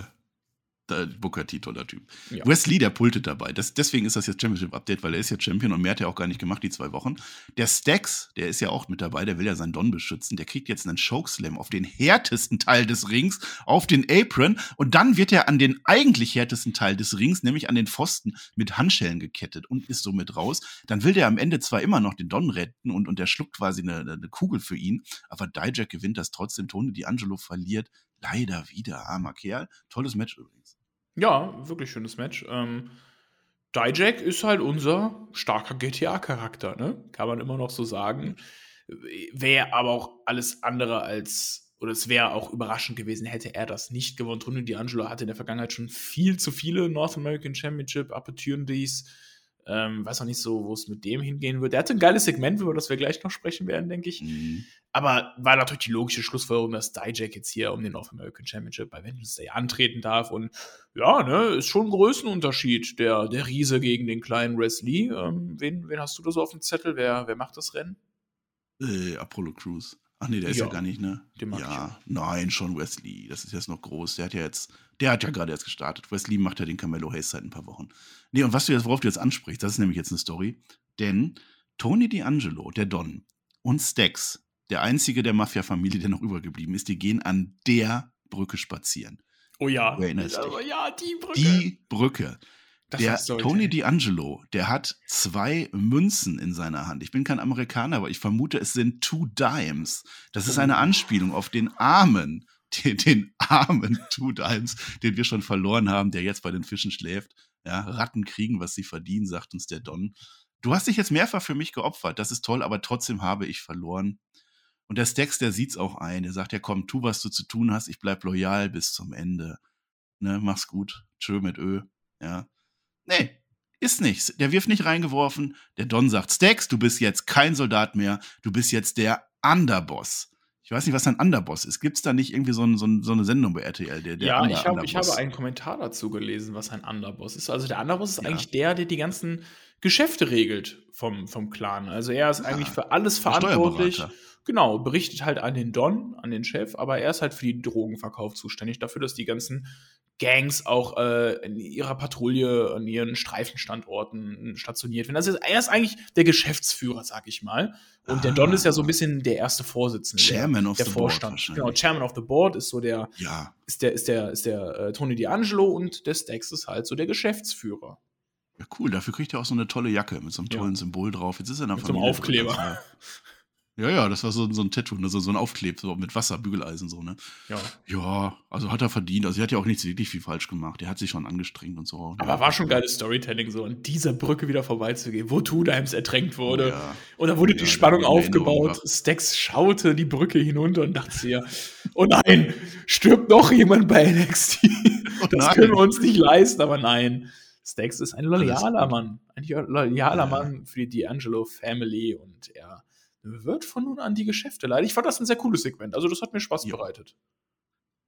Booker T, toller Typ. Ja. Wesley, der pultet dabei. Das, deswegen ist das jetzt Championship-Update, weil er ist ja Champion und mehr hat er auch gar nicht gemacht, die zwei Wochen. Der Stax, der ist ja auch mit dabei, der will ja seinen Don beschützen. Der kriegt jetzt einen Chokeslam auf den härtesten Teil des Rings, auf den Apron. Und dann wird er an den eigentlich härtesten Teil des Rings, nämlich an den Pfosten, mit Handschellen gekettet und ist somit raus. Dann will der am Ende zwar immer noch den Don retten und, und der schluckt quasi eine, eine Kugel für ihn, aber Dijak gewinnt das trotzdem. Tony D'Angelo verliert leider wieder. Armer Kerl. Tolles Match übrigens. Ja, wirklich schönes Match. Ähm, Dijak ist halt unser starker GTA-Charakter, ne? Kann man immer noch so sagen. Wäre aber auch alles andere als, oder es wäre auch überraschend gewesen, hätte er das nicht gewonnen. Tony D'Angelo hatte in der Vergangenheit schon viel zu viele North American Championship Opportunities. Ähm, weiß auch nicht so, wo es mit dem hingehen wird. Der hatte ein geiles Segment, über das wir gleich noch sprechen werden, denke ich. Mhm. Aber war natürlich die logische Schlussfolgerung, dass Dijak jetzt hier um den North American Championship bei Vengeance Day antreten darf. Und ja, ne, ist schon ein Größenunterschied, der, der Riese gegen den kleinen Wesley. Ähm, wen, wen hast du da so auf dem Zettel? Wer, wer macht das Rennen? Äh, Apollo Crews. Ach nee, der ist ja, ja gar nicht, ne? ja, nein, schon Wesley. Das ist jetzt noch groß. Der hat ja jetzt, der hat ja gerade erst gestartet. Wesley macht ja den Camelo Hayes seit ein paar Wochen. Nee, und was du jetzt, worauf du jetzt ansprichst, das ist nämlich jetzt eine Story. Denn Tony D'Angelo, der Don, und Stax, der einzige der Mafia-Familie, der noch übergeblieben ist, die gehen an der Brücke spazieren. Oh ja. Du erinnerst dich. Ja, die Brücke. Die Brücke. Das der Tony D'Angelo, der hat zwei Münzen in seiner Hand. Ich bin kein Amerikaner, aber ich vermute, es sind Two Dimes. Das ist eine oh. Anspielung auf den armen, den, den armen Dimes, den wir schon verloren haben, der jetzt bei den Fischen schläft. Ja, Ratten kriegen, was sie verdienen, sagt uns der Don. Du hast dich jetzt mehrfach für mich geopfert, das ist toll, aber trotzdem habe ich verloren. Und der Stax, der sieht's auch ein. Der sagt ja, komm, tu, was du zu tun hast, ich bleib loyal bis zum Ende. Ne, mach's gut. Tschö mit Ö. Ja. Nee, ist nichts. Der wirft nicht reingeworfen. Der Don sagt, Stax, du bist jetzt kein Soldat mehr. Du bist jetzt der Underboss. Ich weiß nicht, was ein Underboss ist. Gibt es da nicht irgendwie so, ein, so, ein, so, eine Sendung bei RTL? Der, der ja, Under ich, hab, ich habe einen Kommentar dazu gelesen, was ein Underboss ist. Also der Underboss ist ja. eigentlich der, der die ganzen Geschäfte regelt vom, vom Clan. Also er ist ja. eigentlich für alles verantwortlich. Genau, berichtet halt an den Don, an den Chef, aber er ist halt für den Drogenverkauf zuständig, dafür, dass die ganzen Gangs auch äh, in ihrer Patrouille an ihren Streifenstandorten stationiert werden. Also er ist eigentlich der Geschäftsführer, sag ich mal. Und ah. der Don ist ja so ein bisschen der erste Vorsitzende. Chairman der, of der the Vorstand. Board. Genau, Chairman of the Board ist so der, ja. ist der, ist der, ist der äh, Tony D'Angelo und der Stax ist halt so der Geschäftsführer. Ja, cool, dafür kriegt er auch so eine tolle Jacke mit so einem tollen ja. Symbol drauf. Jetzt ist er in der mit Familie. So einem Aufkleber. [laughs] Ja, ja, das war so, so ein Tattoo, ne? so, so ein Aufkleb, so mit Wasser, Bügeleisen, so, ne? Ja. Ja, also hat er verdient. Also er hat ja auch nicht wirklich viel falsch gemacht. Er hat sich schon angestrengt und so. Aber war schon geiles Storytelling, so an dieser Brücke wieder vorbeizugehen, wo Tudheims ertränkt wurde. Ja. Und da wurde ja, die Spannung aufgebaut. Stax schaute die Brücke hinunter und dachte sich, oh nein, stirbt noch jemand bei NXT. [laughs] Oh das können wir uns nicht leisten, aber nein. Stax ist ein loyaler Mann. Ein loyaler ja. Mann für die D'Angelo Family und er wird von nun an die Geschäfte leiten. Ich fand das ein sehr cooles Segment. Also, das hat mir Spaß ja. bereitet.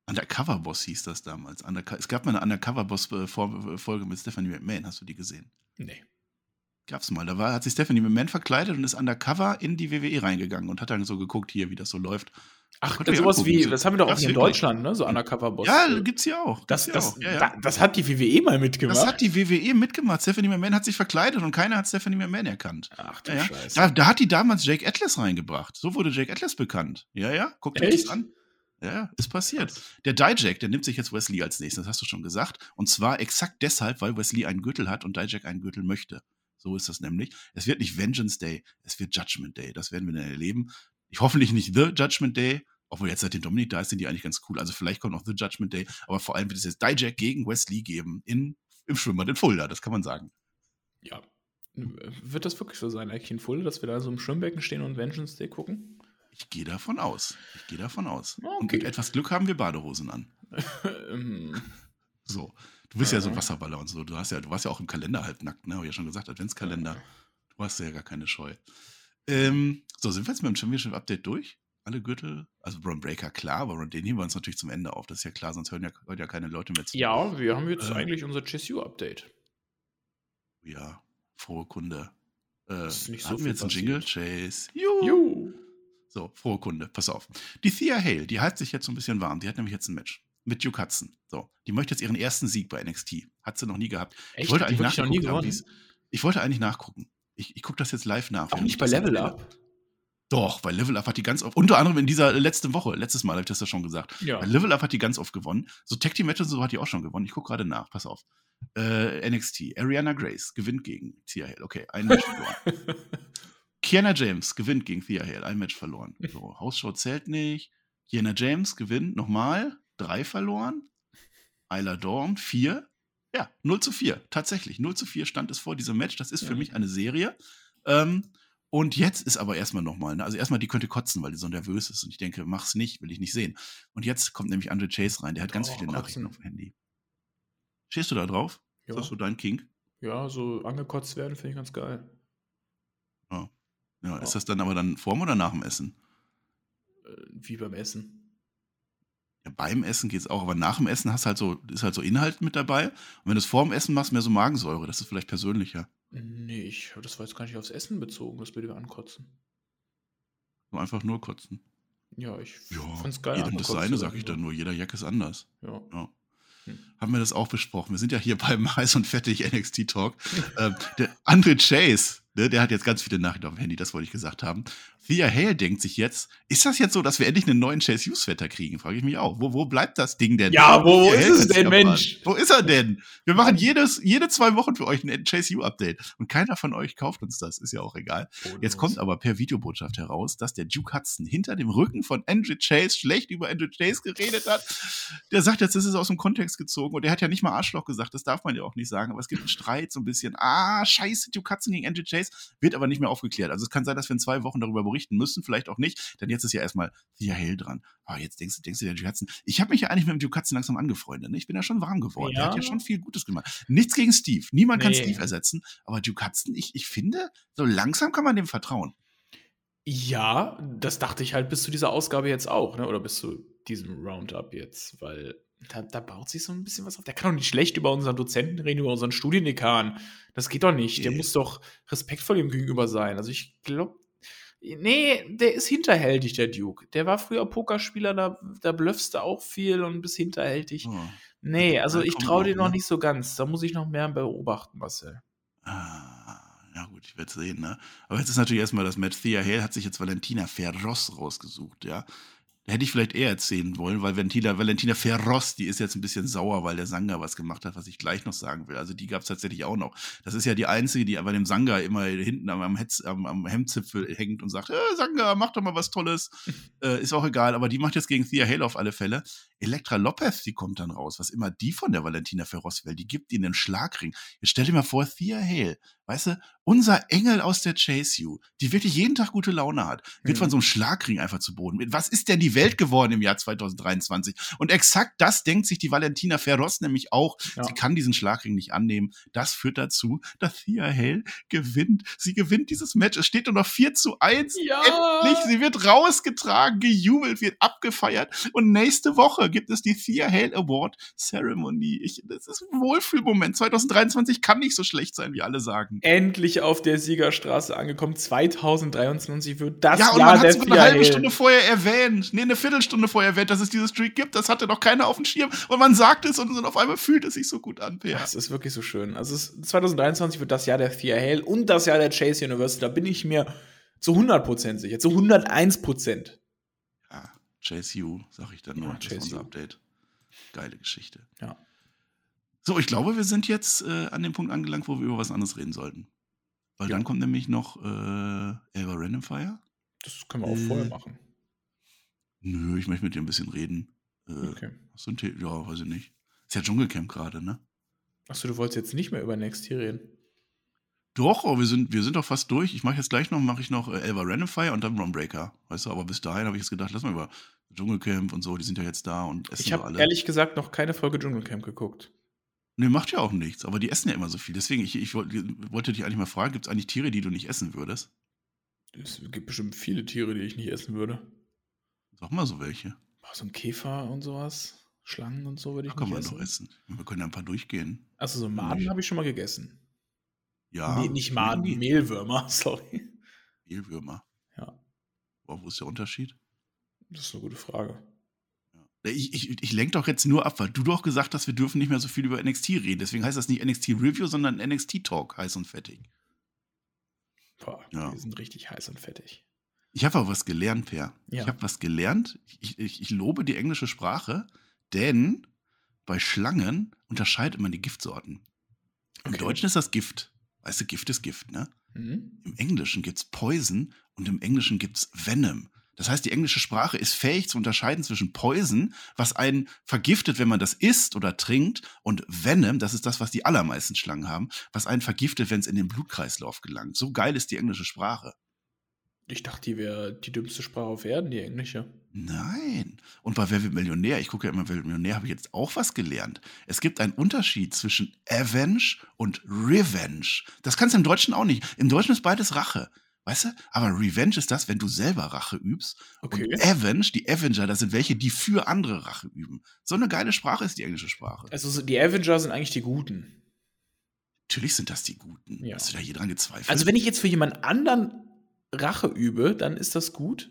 Undercover Boss hieß das damals. Underco es gab mal eine Undercover Boss Folge mit Stephanie McMahon. Hast du die gesehen? Nee. Gab's mal. Da war, hat sich Stephanie McMahon verkleidet und ist undercover in die WWE reingegangen und hat dann so geguckt, hier, wie das so läuft. Ach, das sowas wie, das haben wir doch auch in Deutschland, ne? So Undercover-Boss. Ja, gibt's hier auch. Das, das, auch. Ja, ja. das hat die WWE mal mitgemacht. Das hat die WWE mitgemacht. Stephanie McMahon hat sich verkleidet und keiner hat Stephanie McMahon erkannt. Ach du ja, Scheiße. Da, da, hat die damals Jake Atlas reingebracht. So wurde Jake Atlas bekannt. Ja, ja, guckt euch das an. Ja, ist passiert. Der Dijak, der nimmt sich jetzt Wesley als nächstes, das hast du schon gesagt. Und zwar exakt deshalb, weil Wesley einen Gürtel hat und Dijak einen Gürtel möchte. So ist das nämlich. Es wird nicht Vengeance Day, es wird Judgment Day. Das werden wir dann erleben. Ich hoffentlich nicht The Judgment Day, obwohl jetzt seitdem Dominik da ist, sind die eigentlich ganz cool. Also vielleicht kommt noch The Judgment Day, aber vor allem wird es jetzt Dijak gegen Wesley geben in, im Schwimmbad in Fulda, das kann man sagen. Ja. Wird das wirklich so sein, eigentlich in Fulda, dass wir da so im Schwimmbecken stehen und Vengeance Day gucken? Ich gehe davon aus. Ich gehe davon aus. Okay. Und mit etwas Glück haben wir Badehosen an. [laughs] Ähm. so. Du bist ja. ja so Wasserballer und so. Du, hast ja, du warst ja auch im Kalender halb nackt, ne? Hab ich ja schon gesagt, Adventskalender. Du hast ja gar keine Scheu. Ähm, so, sind wir jetzt mit dem Championship-Update durch? alle Gürtel, also Braun Breaker, klar, aber den heben wir uns natürlich zum Ende auf. Das ist ja klar, sonst hören ja, hören ja keine Leute mehr zu. Ja, wir haben jetzt äh, eigentlich unser Chase-U-Update. Ja, frohe Kunde. Äh, das ist nicht so hatten wir jetzt einen Jingle? Chase. Juhu. Juhu. So, frohe Kunde, pass auf. Die Thea Hale, die heizt sich jetzt so ein bisschen warm. Die hat nämlich jetzt ein Match mit Duke Hudson. So, die möchte jetzt ihren ersten Sieg bei NXT. Hat sie noch nie gehabt. Echt? Ich wollte eigentlich nachgucken, haben, ich wollte eigentlich nachgucken. Ich, ich gucke das jetzt live nach. Auch nicht ich bei Level. Up. Doch, bei Level Up hat die ganz oft, unter anderem in dieser letzten Woche, letztes Mal habe ich das ja schon gesagt. Ja. Bei Level Up hat die ganz oft gewonnen. So Tag Team Matches und so hat die auch schon gewonnen. Ich gucke gerade nach, pass auf. Äh, NXT, Ariana Grace gewinnt gegen Thea Hale. Okay, ein Match [laughs] verloren. Kiana James gewinnt gegen Thea Hale, ein Match verloren. So, Hausshow zählt nicht. Kiana James gewinnt nochmal, drei verloren. Isla Dawn, vier. Ja, 0 zu 4, tatsächlich. 0 zu 4 stand es vor diesem Match. Das ist für Ja. mich eine Serie. Ähm, und jetzt ist aber erstmal nochmal, ne? also erstmal, die könnte kotzen, weil die so nervös ist. Und ich denke, mach's nicht, will ich nicht sehen. Und jetzt kommt nämlich Andre Chase rein, der hat ganz Oh, viele kotzen. Nachrichten auf dem Handy. Stehst du da drauf? Ja. Ist das so dein King? ja, so angekotzt werden finde ich ganz geil. Ja. ja. Ja. Ist das dann aber dann vorm oder nach dem Essen? Äh, Wie beim Essen. Beim Essen geht's auch, aber nach dem Essen hast halt so, ist halt so Inhalt mit dabei. Und wenn du es vorm Essen machst, mehr so Magensäure, das ist vielleicht persönlicher. Nee, ich, das war jetzt gar nicht aufs Essen bezogen, das bitte ankotzen. So einfach nur kotzen. Ja, ich Ja, fand's geil. jedem das seine, sag ich dann nur. Jeder Jack ist anders. Ja. Ja. Hm. Haben wir das auch besprochen. Wir sind ja hier [laughs] beim heiß und fettig NXT Talk. ähm, der Andre Chase, ne, der hat jetzt ganz viele Nachrichten auf dem Handy, das wollte ich gesagt haben. Thea Hale denkt sich jetzt, ist das jetzt so, dass wir endlich einen neuen Chase Hughes Vetter kriegen? Frage ich mich auch. Wo, wo bleibt das Ding denn? Ja, wo- wo ist es denn, Mensch? Wo ist er denn? Wir machen jedes, jede zwei Wochen für euch ein Chase Hughes Update. Und keiner von euch kauft uns das. Ist ja auch egal. Jetzt kommt aber per Videobotschaft heraus, dass der Duke Hudson hinter dem Rücken von Andrew Chase schlecht über Andrew Chase geredet hat. Der sagt jetzt, das ist aus dem Kontext gezogen und der hat ja nicht mal Arschloch gesagt, das darf man ja auch nicht sagen, aber es gibt einen Streit so ein bisschen. Ah, scheiße, Duke Hudson gegen Andrew Chase wird aber nicht mehr aufgeklärt. Also es kann sein, dass wir in zwei Wochen darüber berichten müssen, vielleicht auch nicht, denn jetzt ist ja erstmal Thea Hale dran. Ah, jetzt denkst du, denkst du, der Hudson. Ich habe mich ja eigentlich mit dem Hudson langsam angefreundet. Ne? Ich bin ja schon warm geworden. Der Ja. hat ja schon viel Gutes gemacht. Nichts gegen Steve. Niemand kann Nee. Steve ersetzen, aber Hudson, ich, ich finde, so langsam kann man dem vertrauen. Ja, das dachte ich halt bis zu dieser Ausgabe jetzt auch, ne? Oder bis zu diesem Roundup jetzt, weil da, da baut sich so ein bisschen was auf. Der kann doch nicht schlecht über unseren Dozenten reden, über unseren Studiendekan. Das geht doch nicht. Der Nee. muss doch respektvoll ihm gegenüber sein. Also ich glaube, nee, der ist hinterhältig, der Duke. Der war früher Pokerspieler, da, da blöffst du auch viel und bist hinterhältig. Oh. Nee, also ich traue dir noch ne? nicht so ganz. Da muss ich noch mehr beobachten, Marcel. Ah, ja gut, ich werde sehen, ne? Aber jetzt ist natürlich erstmal das Match. Thea Hale hat sich jetzt Valentina Ferros rausgesucht, ja. Hätte ich vielleicht eher erzählen wollen, weil Valentina, Valentina Ferros, die ist jetzt ein bisschen sauer, weil der Sanga was gemacht hat, was ich gleich noch sagen will. Also die gab es tatsächlich auch noch. Das ist ja die einzige, die bei dem Sanga immer hinten am, am, Hetz, am, am Hemdzipfel hängt und sagt, äh, Sanga, mach doch mal was Tolles. [laughs] äh, ist auch egal, aber die macht jetzt gegen Thea Hale auf alle Fälle. Elektra Lopez, die kommt dann raus. Was immer die von der Valentina Ferros will, die gibt ihnen einen Schlagring. Jetzt stell dir mal vor, Thea Hale, weißt du, unser Engel aus der Chase You, die wirklich jeden Tag gute Laune hat, wird Mhm. von so einem Schlagring einfach zu Boden. Was ist denn die Welt geworden im Jahr 2023? Und exakt das denkt sich die Valentina Ferros nämlich auch. Ja. Sie kann diesen Schlagring nicht annehmen. Das führt dazu, dass Thea Hale gewinnt. Sie gewinnt dieses Match. Es steht nur noch 4 zu 1. Ja. Endlich, sie wird rausgetragen, gejubelt, wird abgefeiert. Und nächste Woche gibt es die Thea Hale Award Ceremony. Ich, das ist ein Wohlfühlmoment. 2023 kann nicht so schlecht sein, wie alle sagen. Endlich auf der Siegerstraße angekommen. 2023 wird das ja, und Jahr man der hat sogar eine halbe Hale. Stunde vorher erwähnt, nee, eine Viertelstunde vorher erwähnt, dass es diese Streak gibt. Das hatte noch keiner auf dem Schirm. Und man sagt es und, und auf einmal fühlt es sich so gut an, Per. Das ist wirklich so schön. Also es, 2023 wird das Jahr der Thea Hale und das Jahr der Chase University. Da bin ich mir zu 100% sicher. Zu 101%. Ja, Chase U, sag ich dann nur. Ja, das ist unser. Update. Geile Geschichte. Ja. So, ich glaube, wir sind jetzt äh, an dem Punkt angelangt, wo wir über was anderes reden sollten. Weil Ja. dann kommt nämlich noch äh, Elva Random Fire. Das können wir auch Äh. vorher machen. Nö, ich möchte mit dir ein bisschen reden. Äh, Okay. Hast du ein The Ja, weiß ich nicht. Ist ja Dschungelcamp gerade, ne? Achso, du wolltest jetzt nicht mehr über NXT reden. Doch, aber wir sind, wir sind doch fast durch. Ich mache jetzt gleich noch, mache ich noch äh, Elva Random Fire und dann Ron Breaker. Weißt du, aber bis dahin habe ich jetzt gedacht, lass mal über Dschungelcamp und so, die sind ja jetzt da und essen Ich so habe alle. ehrlich gesagt noch keine Folge Dschungelcamp geguckt. Nee, macht ja auch nichts, aber die essen ja immer so viel. Deswegen, ich, ich wollt- wollte dich eigentlich mal fragen, gibt es eigentlich Tiere, die du nicht essen würdest? Es gibt bestimmt viele Tiere, die ich nicht essen würde. Sag mal so welche. So ein Käfer und sowas. Schlangen und so würde Da ich kann nicht man essen. doch essen. Wir können ja ein paar durchgehen. Also so Maden habe ich schon mal gegessen. Ja. nee, nicht Maden, Mehl- Mehlwürmer, [laughs] sorry. Mehlwürmer. Ja, Boah, wo ist der Unterschied? Das ist eine gute Frage. Ich, ich, ich lenke doch jetzt nur ab, weil du doch gesagt hast, wir dürfen nicht mehr so viel über NXT reden. Deswegen heißt das nicht NXT Review, sondern NXT Talk, heiß und fettig. Boah, ja. wir sind richtig heiß und fettig. Ich habe aber was gelernt, Per. Ja. Ich habe was gelernt. Ich, ich, ich lobe die englische Sprache, denn bei Schlangen unterscheidet man die Giftsorten. Im okay. Deutschen ist das Gift. Weißt du, Gift ist Gift, ne? Mhm. Im Englischen gibt es Poison und im Englischen gibt es Venom. Das heißt, die englische Sprache ist fähig zu unterscheiden zwischen Poison, was einen vergiftet, wenn man das isst oder trinkt, und Venom, das ist das, was die allermeisten Schlangen haben, was einen vergiftet, wenn es in den Blutkreislauf gelangt. So geil ist die englische Sprache. Ich dachte, die wäre die dümmste Sprache auf Erden, die englische. Nein. Und bei Wer wird Millionär, ich gucke ja immer Wer wird Millionär, habe ich jetzt auch was gelernt. Es gibt einen Unterschied zwischen Avenge und Revenge. Das kannst du im Deutschen auch nicht. Im Deutschen ist beides Rache. Weißt du? Aber Revenge ist das, wenn du selber Rache übst. Okay. Und Avenge, die Avenger, das sind welche, die für andere Rache üben. So eine geile Sprache ist die englische Sprache. Also die Avenger sind eigentlich die Guten. Natürlich sind das die Guten. Ja. Hast du da hier dran gezweifelt? Also wenn ich jetzt für jemand anderen Rache übe, dann ist das gut.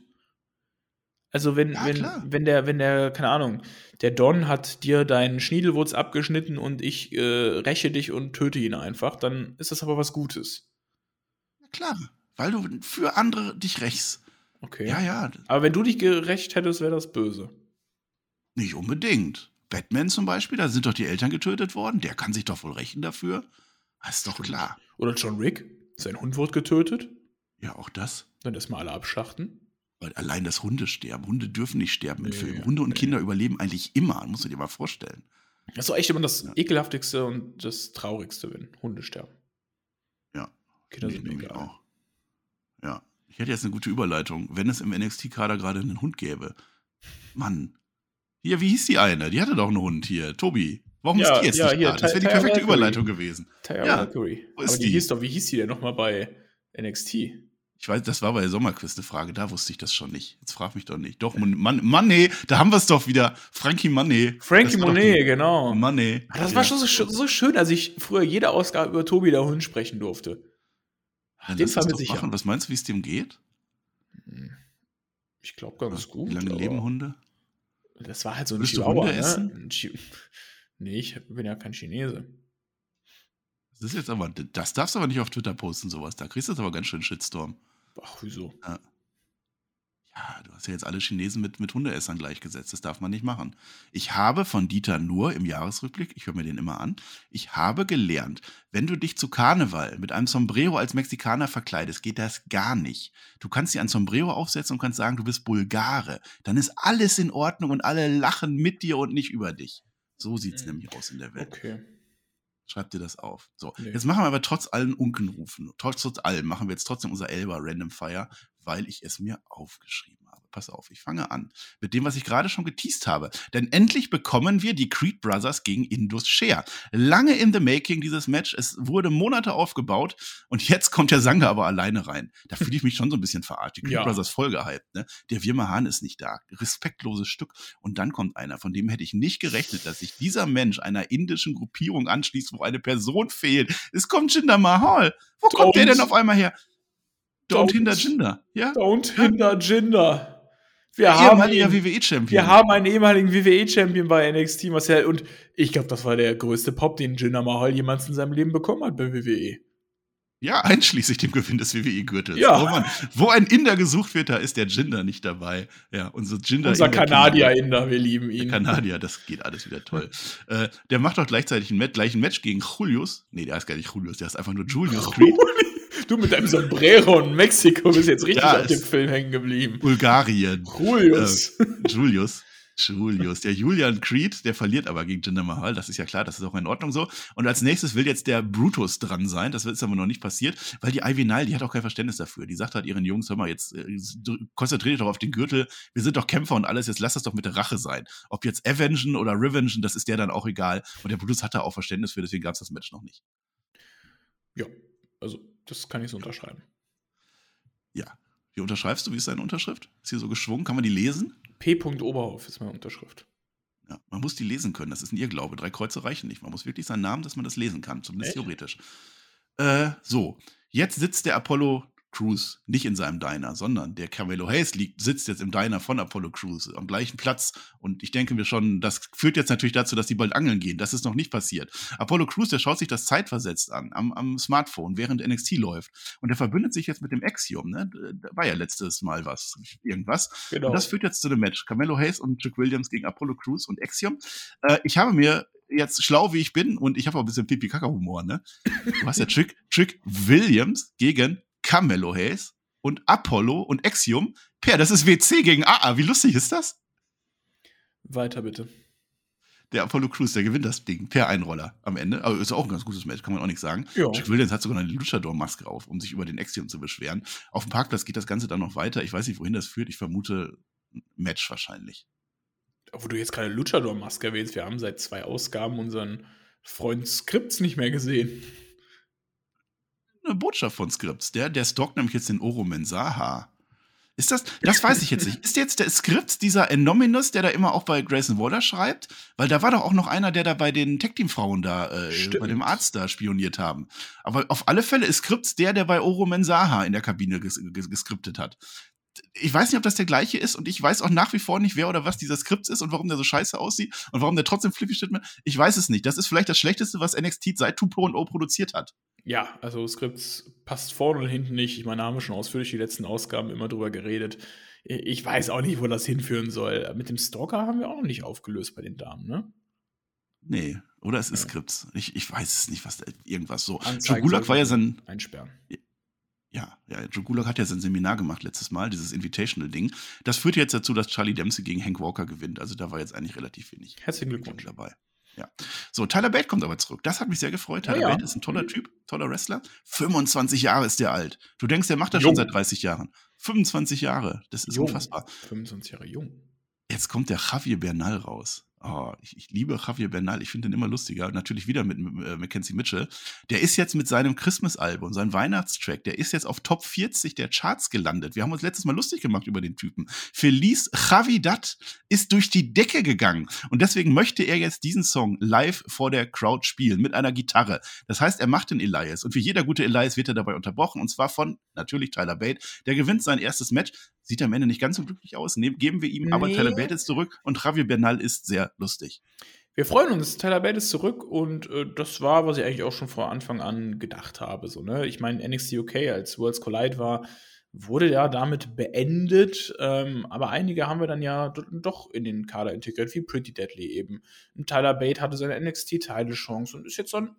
Also wenn, ja, wenn, wenn der, wenn der, keine Ahnung, der Don hat dir deinen Schniedelwurz abgeschnitten und ich äh, räche dich und töte ihn einfach, dann ist das aber was Gutes. Ja, klar weil du für andere dich rächst. Okay. Ja, ja. Aber wenn du dich gerecht hättest, wäre das böse. Nicht unbedingt. Batman zum Beispiel, da sind doch die Eltern getötet worden. Der kann sich doch wohl rächen dafür. Das ist doch Stimmt. klar. Oder John Wick, sein Hund wurde getötet. Ja, auch das. Dann erstmal alle abschlachten. Weil allein das Hunde sterben. Hunde dürfen nicht sterben nee, in Filmen. Hunde und nee. Kinder überleben eigentlich immer, musst du dir mal vorstellen. Das ist doch echt immer das ja. ekelhaftigste und das traurigste, wenn Hunde sterben. Ja. Kinder nee, sind egal. Auch. Ja. Ich hätte jetzt eine gute Überleitung, wenn es im NXT-Kader gerade einen Hund gäbe. Mann. Hier, wie hieß die eine? Die hatte doch einen Hund hier. Tobi. Warum ja, ist die jetzt ja, nicht hier, da? Das wäre die perfekte Überleitung gewesen. Tyra ja, Mercury. Wo ist Aber die, die hieß doch, wie hieß die denn nochmal bei NXT? Ich weiß, das war bei Sommerquiz eine Frage, da wusste ich das schon nicht. Jetzt frag mich doch nicht. Doch, Mann, Money, da haben wir es doch wieder. Frankie Money. Frankie Money, genau. Money. Ah, das war schon so, so, schön, als ich früher jede Ausgabe über Tobi der Hund sprechen durfte. Ja, dem Fall mit sicher. Was meinst du, wie es dem geht? Ich glaube ganz ja, gut. Wie lange leben Hunde? Das war halt so ein Willst Chihuahua, Hunde ne? essen? [laughs] Nee, ich bin ja kein Chinese. Das ist jetzt aber, das darfst du aber nicht auf Twitter posten, sowas. Da kriegst du aber ganz schön Shitstorm. Ach, wieso? Ja. Ja, du hast ja jetzt alle Chinesen mit, mit Hundeessern gleichgesetzt. Das darf man nicht machen. Ich habe von Dieter Nur im Jahresrückblick, ich höre mir den immer an, ich habe gelernt, wenn du dich zu Karneval mit einem Sombrero als Mexikaner verkleidest, geht das gar nicht. Du kannst dir ein Sombrero aufsetzen und kannst sagen, du bist Bulgare. Dann ist alles in Ordnung und alle lachen mit dir und nicht über dich. So sieht es mhm. nämlich aus in der Welt. Okay. Schreib dir das auf. So, nee. jetzt machen wir aber trotz allen Unkenrufen, trotz, trotz allem, machen wir jetzt trotzdem unser Elba Random Fire, weil ich es mir aufgeschrieben habe. Pass auf, ich fange an mit dem, was ich gerade schon geteased habe. Denn endlich bekommen wir die Creed Brothers gegen Indus Share. Lange in the making dieses Match. Es wurde Monate aufgebaut und jetzt kommt der Sanger aber alleine rein. Da fühle ich mich schon so ein bisschen verarscht. Die Creed ja. Brothers voll gehypt. Ne? Der Wirma ist nicht da. Respektloses Stück. Und dann kommt einer, von dem hätte ich nicht gerechnet, dass sich dieser Mensch einer indischen Gruppierung anschließt, wo eine Person fehlt. Es kommt Jinder Mahal. Wo kommt der denn auf einmal her? Don't, don't hinder Jinder. Ja? Don't hinder Jinder. Wir haben einen WWE-Champion. Wir haben einen ehemaligen WWE-Champion bei NXT, Marcel. Und ich glaube, das war der größte Pop, den Jinder Mahal jemals in seinem Leben bekommen hat bei WWE. Ja, einschließlich dem Gewinn des WWE-Gürtels. Ja. Oh Mann, wo ein Inder gesucht wird, da ist der Jinder nicht dabei. Ja, unser Jinder. Unser Kanadier-Inder, wir lieben ihn. Der Kanadier, das geht alles wieder toll. [laughs] äh, der macht auch gleichzeitig ein Match, gleich ein Match gegen Julius. Nee, der heißt gar nicht Julius, der ist einfach nur Julius [laughs] Creed. Du mit deinem Sombrero in Mexiko bist jetzt richtig ja, auf dem Film hängen geblieben. Bulgarien. Julius. Äh, Julius. Julius. Der Julian Creed, der verliert aber gegen Jinder Mahal. Das ist ja klar, das ist auch in Ordnung so. Und als nächstes will jetzt der Brutus dran sein. Das ist aber noch nicht passiert, weil die Ivy Nile, die hat auch kein Verständnis dafür. Die sagt halt ihren Jungs, hör mal, jetzt äh, konzentriert dich doch auf den Gürtel. Wir sind doch Kämpfer und alles. Jetzt lass das doch mit der Rache sein. Ob jetzt Avengen oder Revengen, das ist der dann auch egal. Und der Brutus hat da auch Verständnis für, deswegen gab es das Match noch nicht. Ja, also das kann ich so unterschreiben. Ja. Wie unterschreibst du? Wie ist deine Unterschrift? Ist hier so geschwungen? Kann man die lesen? P. Oberhof ist meine Unterschrift. Ja, man muss die lesen können. Das ist ein Irrglaube. Drei Kreuze reichen nicht. Man muss wirklich seinen Namen, dass man das lesen kann. Zumindest Echt? theoretisch. Äh, so. Jetzt sitzt der Apollo Crews nicht in seinem Diner, sondern der Carmelo Hayes liegt, sitzt jetzt im Diner von Apollo Crews am gleichen Platz. Und ich denke mir schon, das führt jetzt natürlich dazu, dass die bald angeln gehen. Das ist noch nicht passiert. Apollo Crews, der schaut sich das zeitversetzt an, am, am Smartphone, während NXT läuft. Und der verbündet sich jetzt mit dem Axiom, ne? Da war ja letztes Mal was, irgendwas. Genau. Und das führt jetzt zu dem Match. Carmelo Hayes und Trick Williams gegen Apollo Crews und Axiom. Äh, ich habe mir jetzt schlau wie ich bin und ich habe auch ein bisschen Pipi-Kaka-Humor, ne? Du hast ja Trick, Trick Williams gegen Carmelo Hayes und Apollo und Axiom. Per, das ist WC gegen AA. Wie lustig ist das? Weiter bitte. Der Apollo Crews, der gewinnt das Ding per Einroller am Ende. Aber ist auch ein ganz gutes Match, kann man auch nicht sagen. Ja. Jack Williams hat sogar eine Luchador-Maske auf, um sich über den Axiom zu beschweren. Auf dem Parkplatz geht das Ganze dann noch weiter. Ich weiß nicht, wohin das führt. Ich vermute Match wahrscheinlich. Wo du jetzt gerade Luchador-Maske erwähnst, wir haben seit zwei Ausgaben unseren Freund Skripts nicht mehr gesehen eine Botschaft von Skripts. Der, der stalkt nämlich jetzt den Oro Mensaha. Ist das, das weiß ich jetzt nicht. Ist jetzt der Skript dieser Enominus, der da immer auch bei Grayson Waller schreibt? Weil da war doch auch noch einer, der da bei den Tech-Team-Frauen da, äh, bei dem Arzt da spioniert haben. Aber auf alle Fälle ist Skripts der, der bei Oro Mensaha in der Kabine ges geskriptet hat. Ich weiß nicht, ob das der gleiche ist und ich weiß auch nach wie vor nicht, wer oder was dieser Skript ist und warum der so scheiße aussieht und warum der trotzdem flippy steht. Ich weiß es nicht. Das ist vielleicht das Schlechteste, was NXT seit 2.0 produziert hat. Ja, also Skripts passt vorne und hinten nicht. Ich meine, da haben wir schon ausführlich die letzten Ausgaben immer drüber geredet. Ich weiß auch nicht, wo das hinführen soll. Mit dem Stalker haben wir auch noch nicht aufgelöst bei den Damen, ne? Nee, oder es ist ja. Skripts. Ich, ich weiß es nicht, was da, irgendwas so. Gulak war ja sein. Einsperren. Ja, ja, Joe Gulak hat ja sein Seminar gemacht letztes Mal, dieses Invitational-Ding. Das führt jetzt dazu, dass Charlie Dempsey gegen Hank Walker gewinnt. Also da war jetzt eigentlich relativ wenig. Herzlichen Glückwunsch dabei. Ja. So, Tyler Bate kommt aber zurück. Das hat mich sehr gefreut. Tyler ja, ja. Bate ist ein toller. Typ, toller Wrestler. 25 Jahre ist der alt. Du denkst, der macht das jung. schon seit 30 Jahren. 25 Jahre. Das ist jung. unfassbar. 25 Jahre jung. Jetzt kommt der Javier Bernal raus. Oh, ich, ich, liebe Javier Bernal, ich finde den immer lustiger. Natürlich wieder mit äh, Mackenzie Mitchell. Der ist jetzt mit seinem Christmas-Album, seinem Weihnachtstrack, der ist jetzt auf Top 40 der Charts gelandet. Wir haben uns letztes Mal lustig gemacht über den Typen. Feliz Javidat ist durch die Decke gegangen. Und deswegen möchte er jetzt diesen Song live vor der Crowd spielen mit einer Gitarre. Das heißt, er macht den Elias. Und wie jeder gute Elias wird er dabei unterbrochen. Und zwar von natürlich Tyler Bate. Der gewinnt sein erstes Match. Sieht am Ende nicht ganz so glücklich aus. Nehm, geben wir ihm nee. aber Tyler Bate jetzt zurück. Und Javier Bernal ist sehr lustig. Wir freuen uns, Tyler Bate ist zurück und äh, das war, was ich eigentlich auch schon vor Anfang an gedacht habe. So, ne? Ich meine, NXT UK als Worlds Collide war, wurde ja damit beendet, ähm, aber einige haben wir dann ja doch in den Kader integriert, wie Pretty Deadly eben. Und Tyler Bate hatte seine NXT-Teile-Chance und ist jetzt dann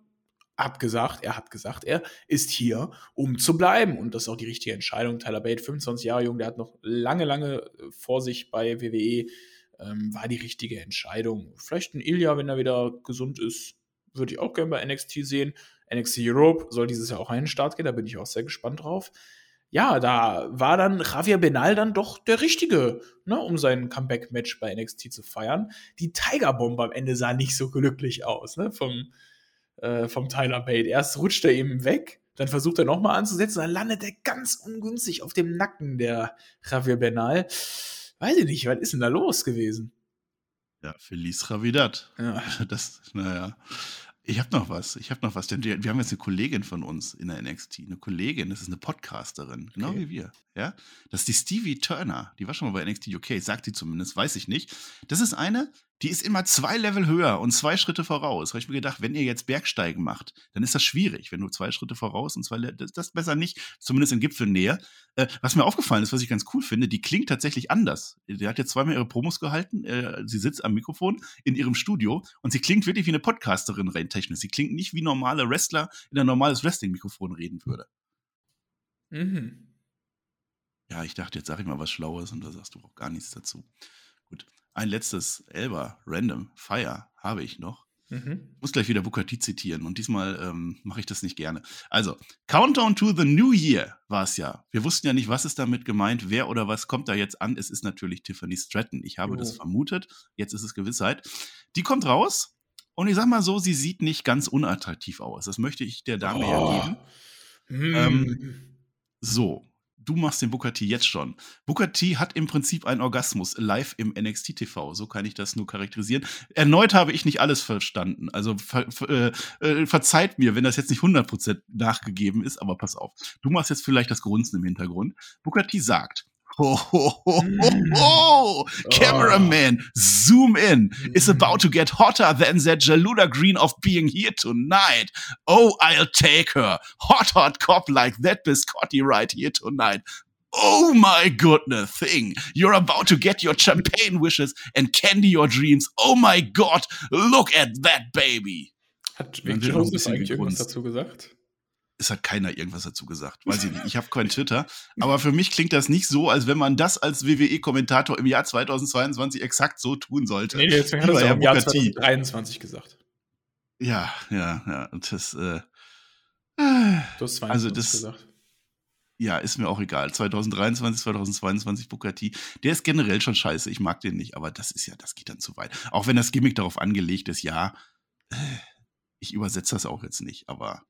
abgesagt. Er hat gesagt, er ist hier, um zu bleiben. Und das ist auch die richtige Entscheidung. Tyler Bate, 25 Jahre jung, der hat noch lange, lange vor sich bei WWE ähm, war die richtige Entscheidung. Vielleicht ein Ilya, wenn er wieder gesund ist, würde ich auch gerne bei NXT sehen. NXT Europe soll dieses Jahr auch einen Start gehen, da bin ich auch sehr gespannt drauf. Ja, da war dann Javier Benal dann doch der Richtige, ne, um sein Comeback-Match bei NXT zu feiern. Die Tiger Bomb am Ende sah nicht so glücklich aus, ne, vom, äh, vom Tyler Bate. Erst rutscht er eben weg, dann versucht er nochmal anzusetzen, dann landet er ganz ungünstig auf dem Nacken der Javier Benal weiß ich nicht, was ist denn da los gewesen? Ja, Feliz Ravidat. Ja. [laughs] Das, naja. Ich habe noch was. Ich habe noch was. Denn wir haben jetzt eine Kollegin von uns in der NXT. Eine Kollegin, das ist eine Podcasterin, genau okay. wie wir. Ja, das ist die Stevie Turner. Die war schon mal bei NXT UK, sagt sie zumindest, weiß ich nicht. Das ist eine, die ist immer zwei Level höher und zwei Schritte voraus. Habe ich mir gedacht, wenn ihr jetzt Bergsteigen macht, dann ist das schwierig, wenn du zwei Schritte voraus und zwei, das, das besser nicht, zumindest in Gipfelnähe. Äh, was mir aufgefallen ist, was ich ganz cool finde, die klingt tatsächlich anders. Die hat jetzt zweimal ihre Promos gehalten. Äh, sie sitzt am Mikrofon in ihrem Studio und sie klingt wirklich wie eine Podcasterin rein technisch. Sie klingt nicht wie normale Wrestler in ein normales Wrestling-Mikrofon reden würde. Mhm. Ja, ich dachte, jetzt sage ich mal was Schlaues und da sagst du auch gar nichts dazu. Ein letztes Elber, Random, Fire habe ich noch. Mhm. Muss gleich wieder Booker T zitieren und diesmal ähm, mache ich das nicht gerne. Also, Countdown to the New Year war es ja. Wir wussten ja nicht, was ist damit gemeint, wer oder was kommt da jetzt an. Es ist natürlich Tiffany Stratton. Ich habe oh. das vermutet. Jetzt ist es Gewissheit. Die kommt raus und ich sag mal so, sie sieht nicht ganz unattraktiv aus. Das möchte ich der Dame oh. ja geben. Mm. Ähm, so, du machst den Booker T jetzt schon. Booker T hat im Prinzip einen Orgasmus live im NXT TV. So kann ich das nur charakterisieren. Erneut habe ich nicht alles verstanden. Also ver, ver, äh, äh verzeiht mir, wenn das jetzt nicht 100% nachgegeben ist, aber pass auf. Du machst jetzt vielleicht das Grunzen im Hintergrund. Booker T sagt, Ho, ho, ho, ho, ho. Cameraman, oh. zoom in. It's mm. about to get hotter than that Jaluda Green of being here tonight. Oh, I'll take her. Hot, hot cop like that biscotti right here tonight. Oh my goodness thing. You're about to get your champagne wishes and candy your dreams. Oh my god, look at that baby. Hat Vic Joseph eigentlich irgendwas dazu gesagt? Es hat keiner irgendwas dazu gesagt. Weiß ich nicht. Ich habe keinen Twitter. Aber für mich klingt das nicht so, als wenn man das als WWE-Kommentator im Jahr 2022 exakt so tun sollte. Nee, deswegen hat er es im Jahr 2023 gesagt. Ja, ja, ja. Und das, äh, du hast 22 also das, gesagt. Ja, ist mir auch egal. 2023, 2022 Booker T. Der ist generell schon scheiße. Ich mag den nicht, aber das ist ja, das geht dann zu weit. Auch wenn das Gimmick darauf angelegt ist, ja, äh, ich übersetze das auch jetzt nicht, aber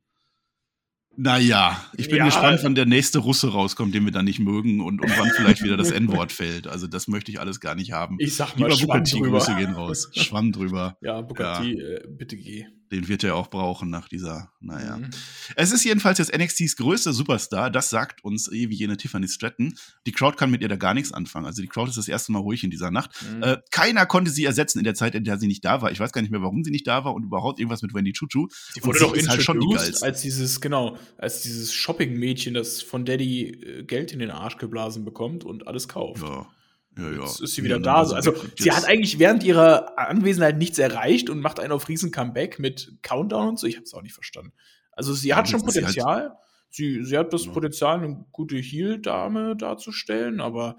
naja, ich bin ja, gespannt, wann der nächste Russe rauskommt, den wir dann nicht mögen und, und wann vielleicht wieder das N-Wort fällt. Also das möchte ich alles gar nicht haben. Ich sag mal, Lieber Bukati, Grüße gehen raus. Schwamm drüber. [laughs] Ja, Bukati, ja. Äh, bitte geh. Den wird er auch brauchen nach dieser, naja. Mhm. Es ist jedenfalls jetzt NXTs größter Superstar, das sagt uns wie jene Tiffany Stratton. Die Crowd kann mit ihr da gar nichts anfangen. Also die Crowd ist das erste Mal ruhig in dieser Nacht. Mhm. Äh, keiner konnte sie ersetzen in der Zeit, in der sie nicht da war. Ich weiß gar nicht mehr, warum sie nicht da war und überhaupt irgendwas mit Wendy Chuchu. Sie wurde doch halt schon die als dieses, genau, als dieses Shopping-Mädchen, das von Daddy äh, Geld in den Arsch geblasen bekommt und alles kauft. Ja. Ja, ja. Jetzt ist sie wieder ja, da. Also, also sie hat eigentlich während ihrer Anwesenheit nichts erreicht und macht einen auf riesen Comeback mit Countdown und so. Ich habe es auch nicht verstanden. Also sie hat schon Potenzial. Halt sie, sie hat das Potenzial, eine gute Heel-Dame darzustellen, aber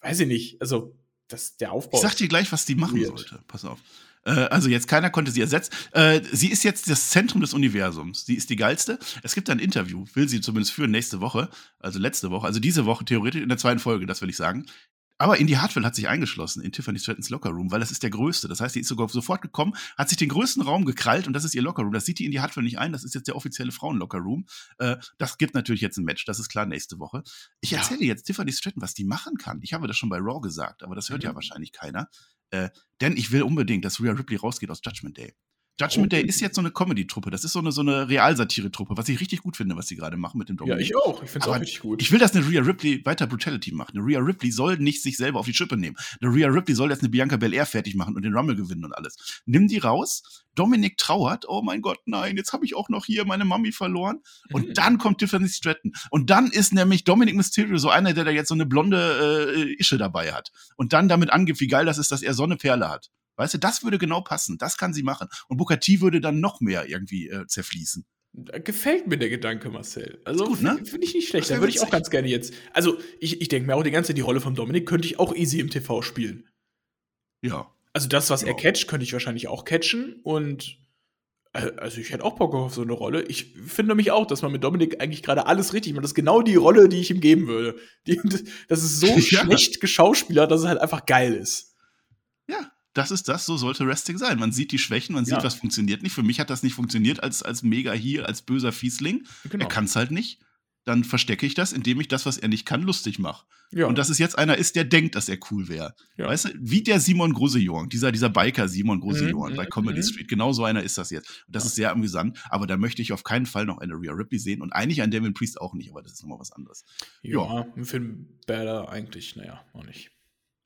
weiß ich nicht. Also das, der Aufbau. Ich sag dir gleich, was die machen weird. sollte. Pass auf. Äh, also jetzt keiner konnte sie ersetzen. Äh, sie ist jetzt das Zentrum des Universums. Sie ist die geilste. Es gibt ein Interview, will sie zumindest führen nächste Woche, also letzte Woche, also diese Woche theoretisch in der zweiten Folge, das will ich sagen. Aber Indy Hartwell hat sich eingeschlossen in Tiffany Strattons Locker Room, weil das ist der größte. Das heißt, sie ist sogar sofort gekommen, hat sich den größten Raum gekrallt und das ist ihr Locker Room. Das sieht die Indy Hartwell nicht ein. Das ist jetzt der offizielle Frauen-Locker Room. Äh, das gibt natürlich jetzt ein Match. Das ist klar nächste Woche. Ich ja. erzähle jetzt Tiffany Stratton, was die machen kann. Ich habe das schon bei Raw gesagt, aber das hört mhm. ja wahrscheinlich keiner. Äh, denn ich will unbedingt, dass Rhea Ripley rausgeht aus Judgment Day. Judgment Day ist jetzt so eine Comedy-Truppe. Das ist so eine, so eine Realsatire-Truppe, was ich richtig gut finde, was sie gerade machen mit dem Dominik. Ja, ich auch. Ich finde es auch richtig gut. Ich will, dass eine Rhea Ripley weiter Brutality macht. Eine Rhea Ripley soll nicht sich selber auf die Schippe nehmen. Eine Rhea Ripley soll jetzt eine Bianca Belair fertig machen und den Rumble gewinnen und alles. Nimm die raus. Dominik trauert. Oh mein Gott, nein, jetzt habe ich auch noch hier meine Mami verloren. Und [laughs] dann kommt Tiffany Stratton. Und dann ist nämlich Dominic Mysterio so einer, der da jetzt so eine blonde äh, Ische dabei hat. Und dann damit angibt, wie geil das ist, dass er so eine Perle hat. Weißt du, das würde genau passen. Das kann sie machen. Und Booker T würde dann noch mehr irgendwie äh, zerfließen. Gefällt mir der Gedanke, Marcel. Also ne? finde ich nicht schlecht. Da würde ich auch ganz gerne jetzt. Also ich, ich denke mir auch die ganze Zeit, die Rolle von Dominik könnte ich auch easy im TV spielen. Ja. Also das, was ja. er catcht, könnte ich wahrscheinlich auch catchen. Und äh, also ich hätte auch Bock auf so eine Rolle. Ich finde mich auch, dass man mit Dominik eigentlich gerade alles richtig macht. Das ist genau die Rolle, die ich ihm geben würde. Die, [laughs] das ist so [laughs] ja. schlecht geschauspielert, dass es halt einfach geil ist. Das ist das, so sollte Wrestling sein. Man sieht die Schwächen, man sieht, ja. was funktioniert nicht. Für mich hat das nicht funktioniert als, als mega Heel, als böser Fiesling. Genau. Er kann es halt nicht. Dann verstecke ich das, indem ich das, was er nicht kann, lustig mache. Ja. Und dass es jetzt einer ist, der denkt, dass er cool wäre. Ja. Weißt du, wie der Simon Grosejorn, dieser, dieser Biker Simon Grosejorn mhm, bei Comedy mhm. Street. Genau so einer ist das jetzt. Und das ist sehr amüsant, aber da möchte ich auf keinen Fall noch eine Rhea Ripley sehen und eigentlich ein Damon Priest auch nicht, aber das ist nochmal was anderes. Ja, ja. für einen Bader eigentlich, naja, auch nicht.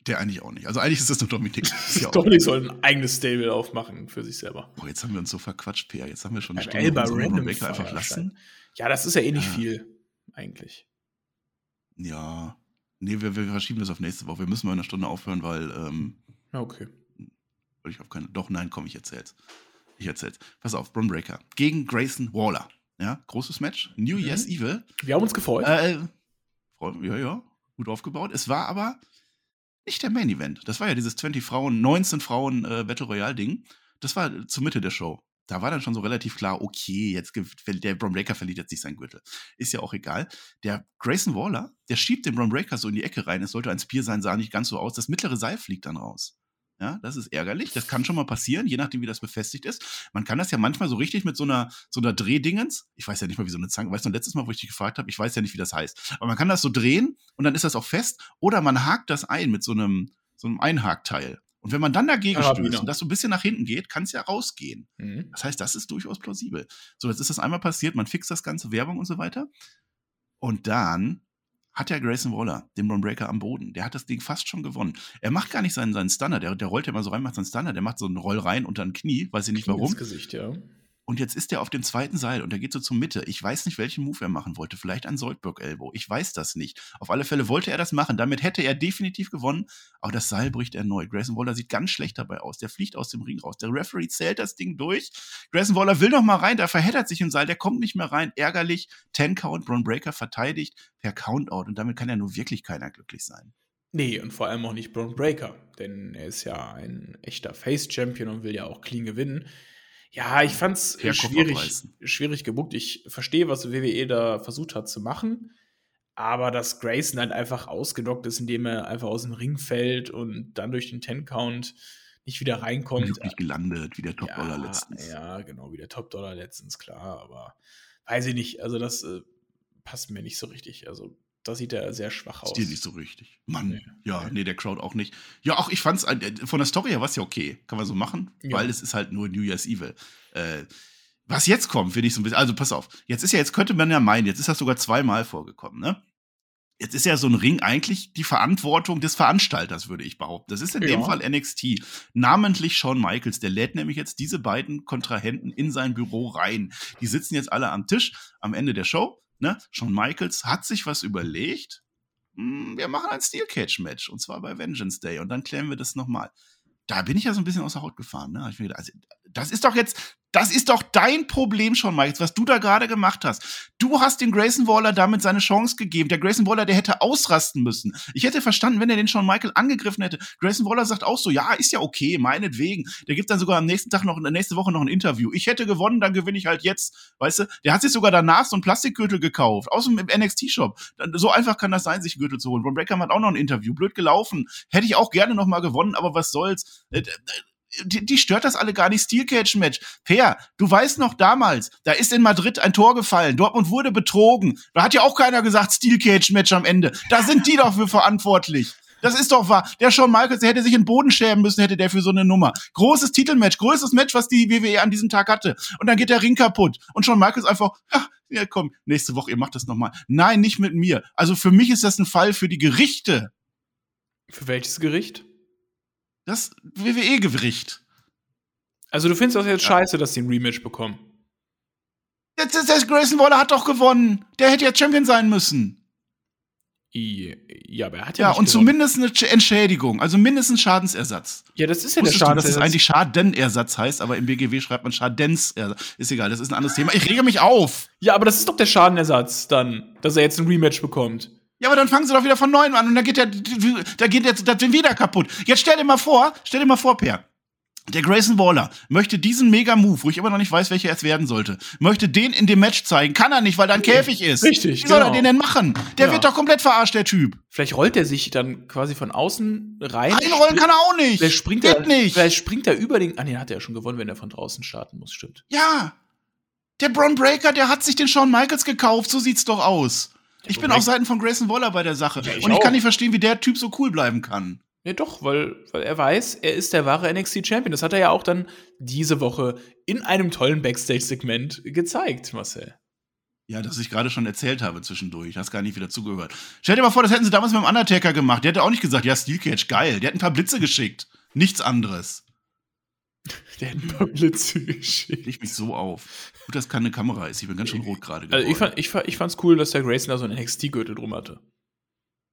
Der eigentlich auch nicht. Also eigentlich ist das nur Dominik. [laughs] Ja Dominik soll ein eigenes Stable aufmachen für sich selber. Boah, jetzt haben wir uns so verquatscht, Peer. Jetzt haben wir schon eine Stunde Elba Random einfach lassen. Ja, das ist ja eh nicht ja. viel, eigentlich. Ja. Nee, wir, wir, verschieben das auf nächste Woche. Wir müssen mal eine Stunde aufhören, weil. Ähm, ja, okay. Ich auf keine, doch, nein, komm, ich erzähl's. Ich erzähl's. Pass auf, Breaker gegen Grayson Waller. Ja, großes Match. New mhm. Year's Evil. Wir haben uns gefreut. Äh, ja, ja, gut aufgebaut. Es war aber nicht der Main Event. Das war ja dieses 20 Frauen, 19 Frauen äh, Battle Royale Ding. Das war zur Mitte der Show. Da war dann schon so relativ klar, okay, jetzt der Bron Breaker verliert jetzt nicht seinen Gürtel. Ist ja auch egal. Der Grayson Waller, der schiebt den Bron Breaker so in die Ecke rein. Es sollte ein Spear sein, sah nicht ganz so aus. Das mittlere Seil fliegt dann raus. Ja, das ist ärgerlich. Das kann schon mal passieren, je nachdem, wie das befestigt ist. Man kann das ja manchmal so richtig mit so einer, so einer Drehdingens. Ich weiß ja nicht mal, wie so eine Zange. Weißt du, letztes Mal, wo ich dich gefragt habe, ich weiß ja nicht, wie das heißt. Aber man kann das so drehen und dann ist das auch fest. Oder man hakt das ein mit so einem, so einem Einhakteil. Und wenn man dann dagegen Karabiner. stößt und das so ein bisschen nach hinten geht, kann es ja rausgehen. Mhm. Das heißt, das ist durchaus plausibel. So, jetzt ist das einmal passiert, man fixt das ganze Werbung und so weiter. Und dann hat der Grayson Waller den Bron Breaker am Boden. Der hat das Ding fast schon gewonnen. Er macht gar nicht seinen, seinen Stunner. Der, der rollt ja mal so rein, macht seinen Stunner. Der macht so einen Roll rein unter ein Knie. Weiß ich nicht Knie warum. ins Gesicht, ja. Und jetzt ist er auf dem zweiten Seil und er geht so zur Mitte. Ich weiß nicht, welchen Move er machen wollte. Vielleicht ein Soldberg Elbow. Ich weiß das nicht. Auf alle Fälle wollte er das machen. Damit hätte er definitiv gewonnen. Aber das Seil bricht erneut. Grayson Waller sieht ganz schlecht dabei aus. Der fliegt aus dem Ring raus. Der Referee zählt das Ding durch. Grayson Waller will noch mal rein. Der verheddert sich im Seil. Der kommt nicht mehr rein. Ärgerlich. Ten Count. Braun Breaker verteidigt per Countout. Und damit kann ja nur wirklich keiner glücklich sein. Nee, und vor allem auch nicht Braun Breaker, denn er ist ja ein echter Face-Champion und will ja auch clean gewinnen. Ja, ich fand's Per Kopf schwierig, abreißen. schwierig gebuckt. Ich verstehe, was WWE da versucht hat zu machen, aber dass Grayson halt einfach ausgenockt ist, indem er einfach aus dem Ring fällt und dann durch den Ten-Count nicht wieder reinkommt. Glücklich gelandet, wie der Top-Dollar ja, letztens. Ja, genau, wie der Top-Dollar letztens, klar, aber weiß ich nicht, also das äh, passt mir nicht so richtig. Also da sieht er sehr schwach aus. Stil nicht so richtig. Mann, Nee. ja, nee, der Crowd auch nicht. Ja, auch ich fand's, äh, von der Story her war es ja okay. Kann man so machen, Ja. weil es ist halt nur New Year's Evil. Äh, was jetzt kommt, finde ich so ein bisschen, also pass auf, jetzt ist ja, jetzt könnte man ja meinen, jetzt ist das sogar zweimal vorgekommen, ne? Jetzt ist ja so ein Ring eigentlich die Verantwortung des Veranstalters, würde ich behaupten. Das ist in dem Ja. Fall NXT. Namentlich Shawn Michaels. Der lädt nämlich jetzt diese beiden Kontrahenten in sein Büro rein. Die sitzen jetzt alle am Tisch am Ende der Show. Ne? Shawn Michaels hat sich was überlegt. Hm, Wir machen ein Steel Cage Match und zwar bei Vengeance Day und dann klären wir das nochmal. Da bin ich ja so ein bisschen aus der Haut gefahren. Ne? Also, das ist doch jetzt, das ist doch dein Problem schon, Michaels, was du da gerade gemacht hast. Du hast dem Grayson Waller damit seine Chance gegeben. Der Grayson Waller, der hätte ausrasten müssen. Ich hätte verstanden, wenn er den Shawn Michael angegriffen hätte. Grayson Waller sagt auch so, ja, ist ja okay, meinetwegen. Der gibt dann sogar am nächsten Tag noch, nächste Woche noch ein Interview. Ich hätte gewonnen, dann gewinne ich halt jetzt. Weißt du, der hat sich sogar danach so einen Plastikgürtel gekauft, aus dem NXT-Shop. So einfach kann das sein, sich einen Gürtel zu holen. Ron Breaker hat auch noch ein Interview. Blöd gelaufen. Hätte ich auch gerne noch mal gewonnen, aber was soll's. Die, die stört das alle gar nicht. Steel Cage Match. Per, du weißt noch damals, da ist in Madrid ein Tor gefallen. Dortmund wurde betrogen. Da hat ja auch keiner gesagt Steel Cage Match am Ende. Da sind die doch für verantwortlich. Das ist doch wahr. Der Shawn Michaels, der hätte sich in den Boden schämen müssen, hätte der für so eine Nummer. Großes Titelmatch, größtes Match, was die WWE an diesem Tag hatte. Und dann geht der Ring kaputt. Und Shawn Michaels einfach, ja, ja komm, nächste Woche, ihr macht das nochmal. Nein, nicht mit mir. Also für mich ist das ein Fall für die Gerichte. Für welches Gericht? Das WWE-Gericht. Also du findest das jetzt scheiße, dass die ein Rematch bekommen. Der, der, der Grayson Waller hat doch gewonnen. Der hätte ja Champion sein müssen. Ja, aber er hat ja, Ja, und gewonnen. zumindest eine Sch- Entschädigung, also mindestens Schadensersatz. Ja, das ist ja der Wusstest du, dass es eigentlich Schadenersatz heißt, aber im BGW schreibt man Schadensersatz. Ist egal, das ist ein anderes Thema. Ich rege mich auf. Ja, aber das ist doch der Schadenersatz dann, dass er jetzt ein Rematch bekommt. Ja, aber dann fangen sie doch wieder von neuem an und dann geht der, da geht jetzt das Ding wieder kaputt. Jetzt stell dir mal vor, stell dir mal vor, Per. Der Grayson Waller möchte diesen Mega-Move, wo ich immer noch nicht weiß, welcher es werden sollte, möchte den in dem Match zeigen. Kann er nicht, weil da ein Käfig ist. Richtig, Wie soll er genau. den denn machen? Der Ja. wird doch komplett verarscht, der Typ. Vielleicht rollt er sich dann quasi von außen rein. Einrollen kann er auch nicht. Vielleicht springt Geht er nicht. Vielleicht springt er über den. Ah, nee, hat er ja schon gewonnen, wenn er von draußen starten muss, stimmt. Ja. Der Braun Breaker, der hat sich den Shawn Michaels gekauft. So sieht's doch aus. Ich bin auf Seiten von Grayson Waller bei der Sache. Ja, ich und ich kann auch. nicht verstehen, wie der Typ so cool bleiben kann. Ja, doch, weil, weil er weiß, er ist der wahre NXT-Champion. Das hat er ja auch dann diese Woche in einem tollen Backstage-Segment gezeigt, Marcel. Ja, das ich gerade schon erzählt habe zwischendurch. Hast gar nicht wieder zugehört. Stell dir mal vor, das hätten sie damals mit dem Undertaker gemacht. Der hätte auch nicht gesagt, ja, Steel Cage, geil. Der hat ein paar Blitze geschickt. Nichts anderes. [laughs] Der hat ein paar Blitze geschickt. Ich mich so auf. Gut, dass keine Kamera ist. Ich bin ganz schön rot gerade Also ich, geworden. fand, ich, fand, ich fand's cool, dass der Grayson da so einen NXT-Gürtel drum hatte.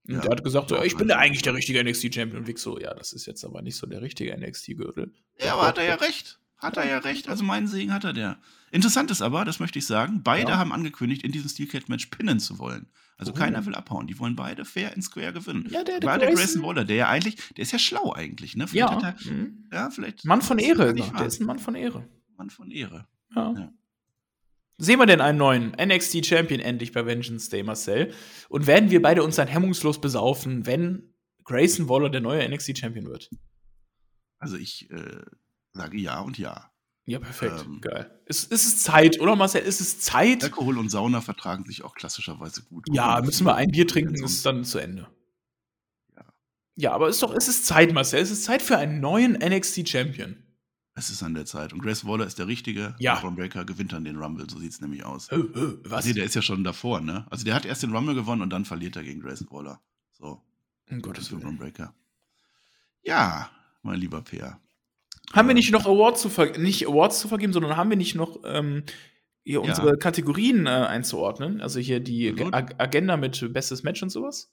Und Ja. der hat gesagt, so, Ja, ich bin also- der eigentlich der richtige NXT-Champion. Und Vic so, ja, das ist jetzt aber nicht so der richtige NXT-Gürtel. Ja, aber hat er ja recht. Hat er ja recht. Also meinen Segen hat er der. Interessant ist aber, das möchte ich sagen, beide Ja. haben angekündigt, in diesem Steel Cage Match pinnen zu wollen. Also Oh. keiner will abhauen. Die wollen beide fair in Square gewinnen. Ja, der- der Gerade der Grayson- Grayson Waller, der ja eigentlich, der ist ja schlau eigentlich, ne? Vielleicht Ja. er, Mhm. ja, vielleicht. Mann von Ehre. wahr. der ist ein Mann von Ehre. Mann von Ehre. Ja. Ja. Sehen wir denn einen neuen NXT Champion endlich bei Vengeance Day, Marcel? Und werden wir beide uns dann hemmungslos besaufen, wenn Grayson Waller der neue NXT Champion wird? Also ich äh, sage ja und ja. Ja, perfekt. Ähm, Geil. Es, es ist Zeit, oder Marcel? Es ist Zeit. Alkohol und Sauna vertragen sich auch klassischerweise gut. Ja, müssen wir ein Bier trinken, ist dann zu Ende. Ja. Ja, aber ist doch, es ist Zeit, Marcel. Es ist Zeit für einen neuen NXT Champion. Es ist an der Zeit. Und Grace Waller ist der Richtige. Ja. Braun Breaker gewinnt dann den Rumble, so sieht es nämlich aus. Was? Nee, der ist ja schon davor, ne? Also der hat erst den Rumble gewonnen und dann verliert er gegen Grace Waller. So. Um Gottes Willen. Braun Breaker. Ja, mein lieber Peer. Haben wir nicht noch Awards zu vergeben, nicht Awards zu vergeben, sondern haben wir nicht noch ähm, hier unsere ja. Kategorien äh, einzuordnen? Also hier die Ag Agenda mit bestes Match und sowas?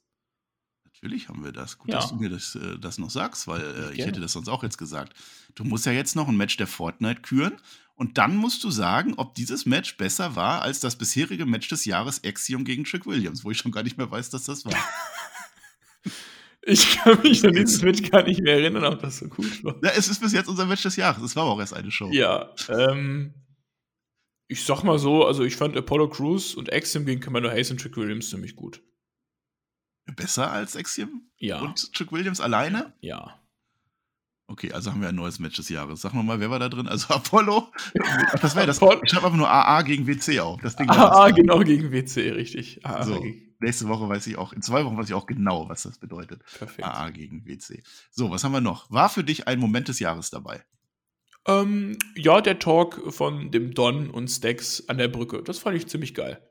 Natürlich haben wir das. Gut, ja. dass du mir das, äh, das noch sagst, weil äh, ich hätte das sonst auch jetzt gesagt. Du musst ja jetzt noch ein Match der Fortnite küren und dann musst du sagen, ob dieses Match besser war als das bisherige Match des Jahres Axiom gegen Trick Williams, wo ich schon gar nicht mehr weiß, dass das war. [laughs] Ich kann mich an dieses [laughs] Match gar nicht mehr erinnern, ob das so gut war. Ja, es ist bis jetzt unser Match des Jahres. Es war aber auch erst eine Show. Ja, ähm, ich sag mal so, also ich fand Apollo Crews und Axiom gegen Commander Hayes und Trick Williams ziemlich gut. Besser als Axiom? Ja. Und Trick Williams alleine? Ja. Okay, also haben wir ein neues Match des Jahres. Sag mal, wer war da drin? Also [laughs] Apollo. Das war ja das. Ich habe einfach nur AA gegen WC auf. Das Ding AA genau gegen WC, richtig. AA so. gegen nächste Woche weiß ich auch, in zwei Wochen weiß ich auch genau, was das bedeutet. Perfekt. AA gegen WC. So, was haben wir noch? War für dich ein Moment des Jahres dabei? Ähm, ja, der Talk von dem Don und Stax an der Brücke. Das fand ich ziemlich geil.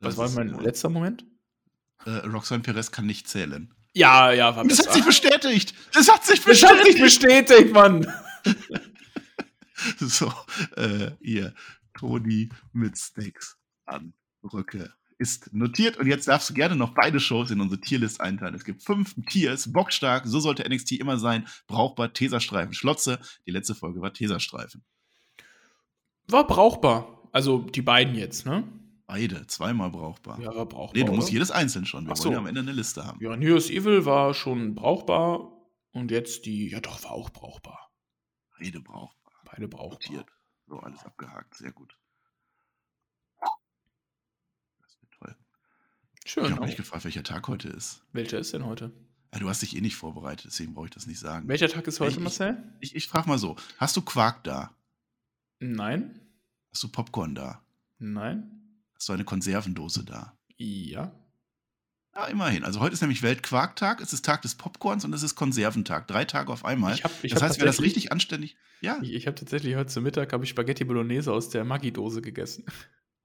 Was das war mein cool. letzter Moment? Äh, Roxanne Perez kann nicht zählen. Ja, ja, war Das hat sich bestätigt! Das hat sich bestätigt! Das hat sich bestätigt, Mann! [laughs] so, äh, ihr Toni mit Steaks an Brücke ist notiert und jetzt darfst du gerne noch beide Shows in unsere Tierlist einteilen. Es gibt fünf Tiers, bockstark, so sollte NXT immer sein, brauchbar, Teserstreifen, Schlotze. Die letzte Folge war Teserstreifen. War brauchbar. Also die beiden jetzt, ne? Beide, zweimal brauchbar. Ja, war brauchbar. Nee, du musst oder? jedes einzeln schon. Wir Ach wollen ja am Ende eine Liste haben. Ja, News Evil war schon brauchbar und jetzt die, ja doch, war auch brauchbar. Beide brauchbar. Beide brauchbar. Notiert. So, alles abgehakt, sehr gut. Schön. Ich habe mich gefragt, welcher Tag heute ist. Welcher ist denn heute? Ja, du hast dich eh nicht vorbereitet, deswegen brauche ich das nicht sagen. Welcher Tag ist heute, ich, Marcel? Ich, ich, frage mal so: Hast du Quark da? Nein. Hast du Popcorn da? Nein. Hast du eine Konservendose da? Ja. Ja, immerhin. Also heute ist nämlich Weltquarktag, es ist Tag des Popcorns und es ist Konserventag. Drei Tage auf einmal. Ich hab, ich das heißt, wer das richtig anständig. Ja. Ich, ich habe tatsächlich heute zum Mittag ich Spaghetti Bolognese aus der Maggi-Dose gegessen.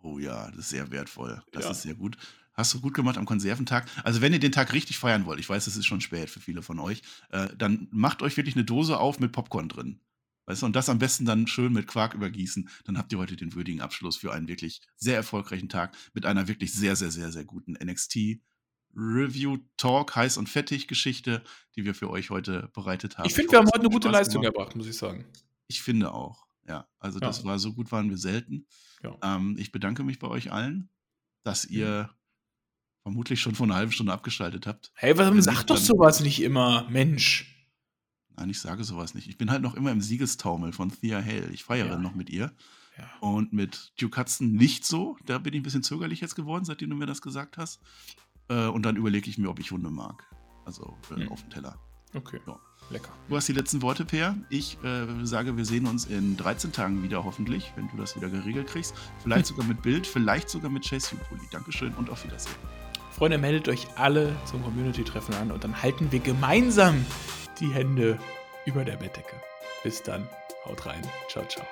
Oh ja, das ist sehr wertvoll. Das ja. ist sehr gut. Hast du gut gemacht am Konserventag. Also, wenn ihr den Tag richtig feiern wollt, ich weiß, es ist schon spät für viele von euch, äh, dann macht euch wirklich eine Dose auf mit Popcorn drin. Weißt du, und das am besten dann schön mit Quark übergießen. Dann habt ihr heute den würdigen Abschluss für einen wirklich sehr erfolgreichen Tag mit einer wirklich sehr, sehr, sehr, sehr guten NXT Review Talk, heiß und fettig Geschichte, die wir für euch heute bereitet haben. Ich finde, wir haben heute eine gute Leistung gemacht. erbracht, muss ich sagen. Ich finde auch. Ja, also das ja. war so gut waren wir selten. Ja. Ähm, ich bedanke mich bei euch allen, dass ihr vermutlich schon vor einer halben Stunde abgeschaltet habt. Hey, warum sagt doch sowas nicht immer, Mensch? Nein, ich sage sowas nicht. Ich bin halt noch immer im Siegestaumel von Thea Hale. Ich feiere ja. noch mit ihr. Ja. Und mit Duke Hudson nicht so. Da bin ich ein bisschen zögerlich jetzt geworden, seitdem du mir das gesagt hast. Äh, und dann überlege ich mir, ob ich Hunde mag. Also äh, hm. auf dem Teller. Okay. Ja. Lecker. Du hast die letzten Worte, Per. Ich äh, sage, wir sehen uns in 13 Tagen wieder, hoffentlich, wenn du das wieder geregelt kriegst. Vielleicht [laughs] sogar mit Bild, vielleicht sogar mit Chase. Dankeschön und auf Wiedersehen. Freunde, meldet euch alle zum Community-Treffen an und dann halten wir gemeinsam die Hände über der Bettdecke. Bis dann, haut rein. Ciao, ciao.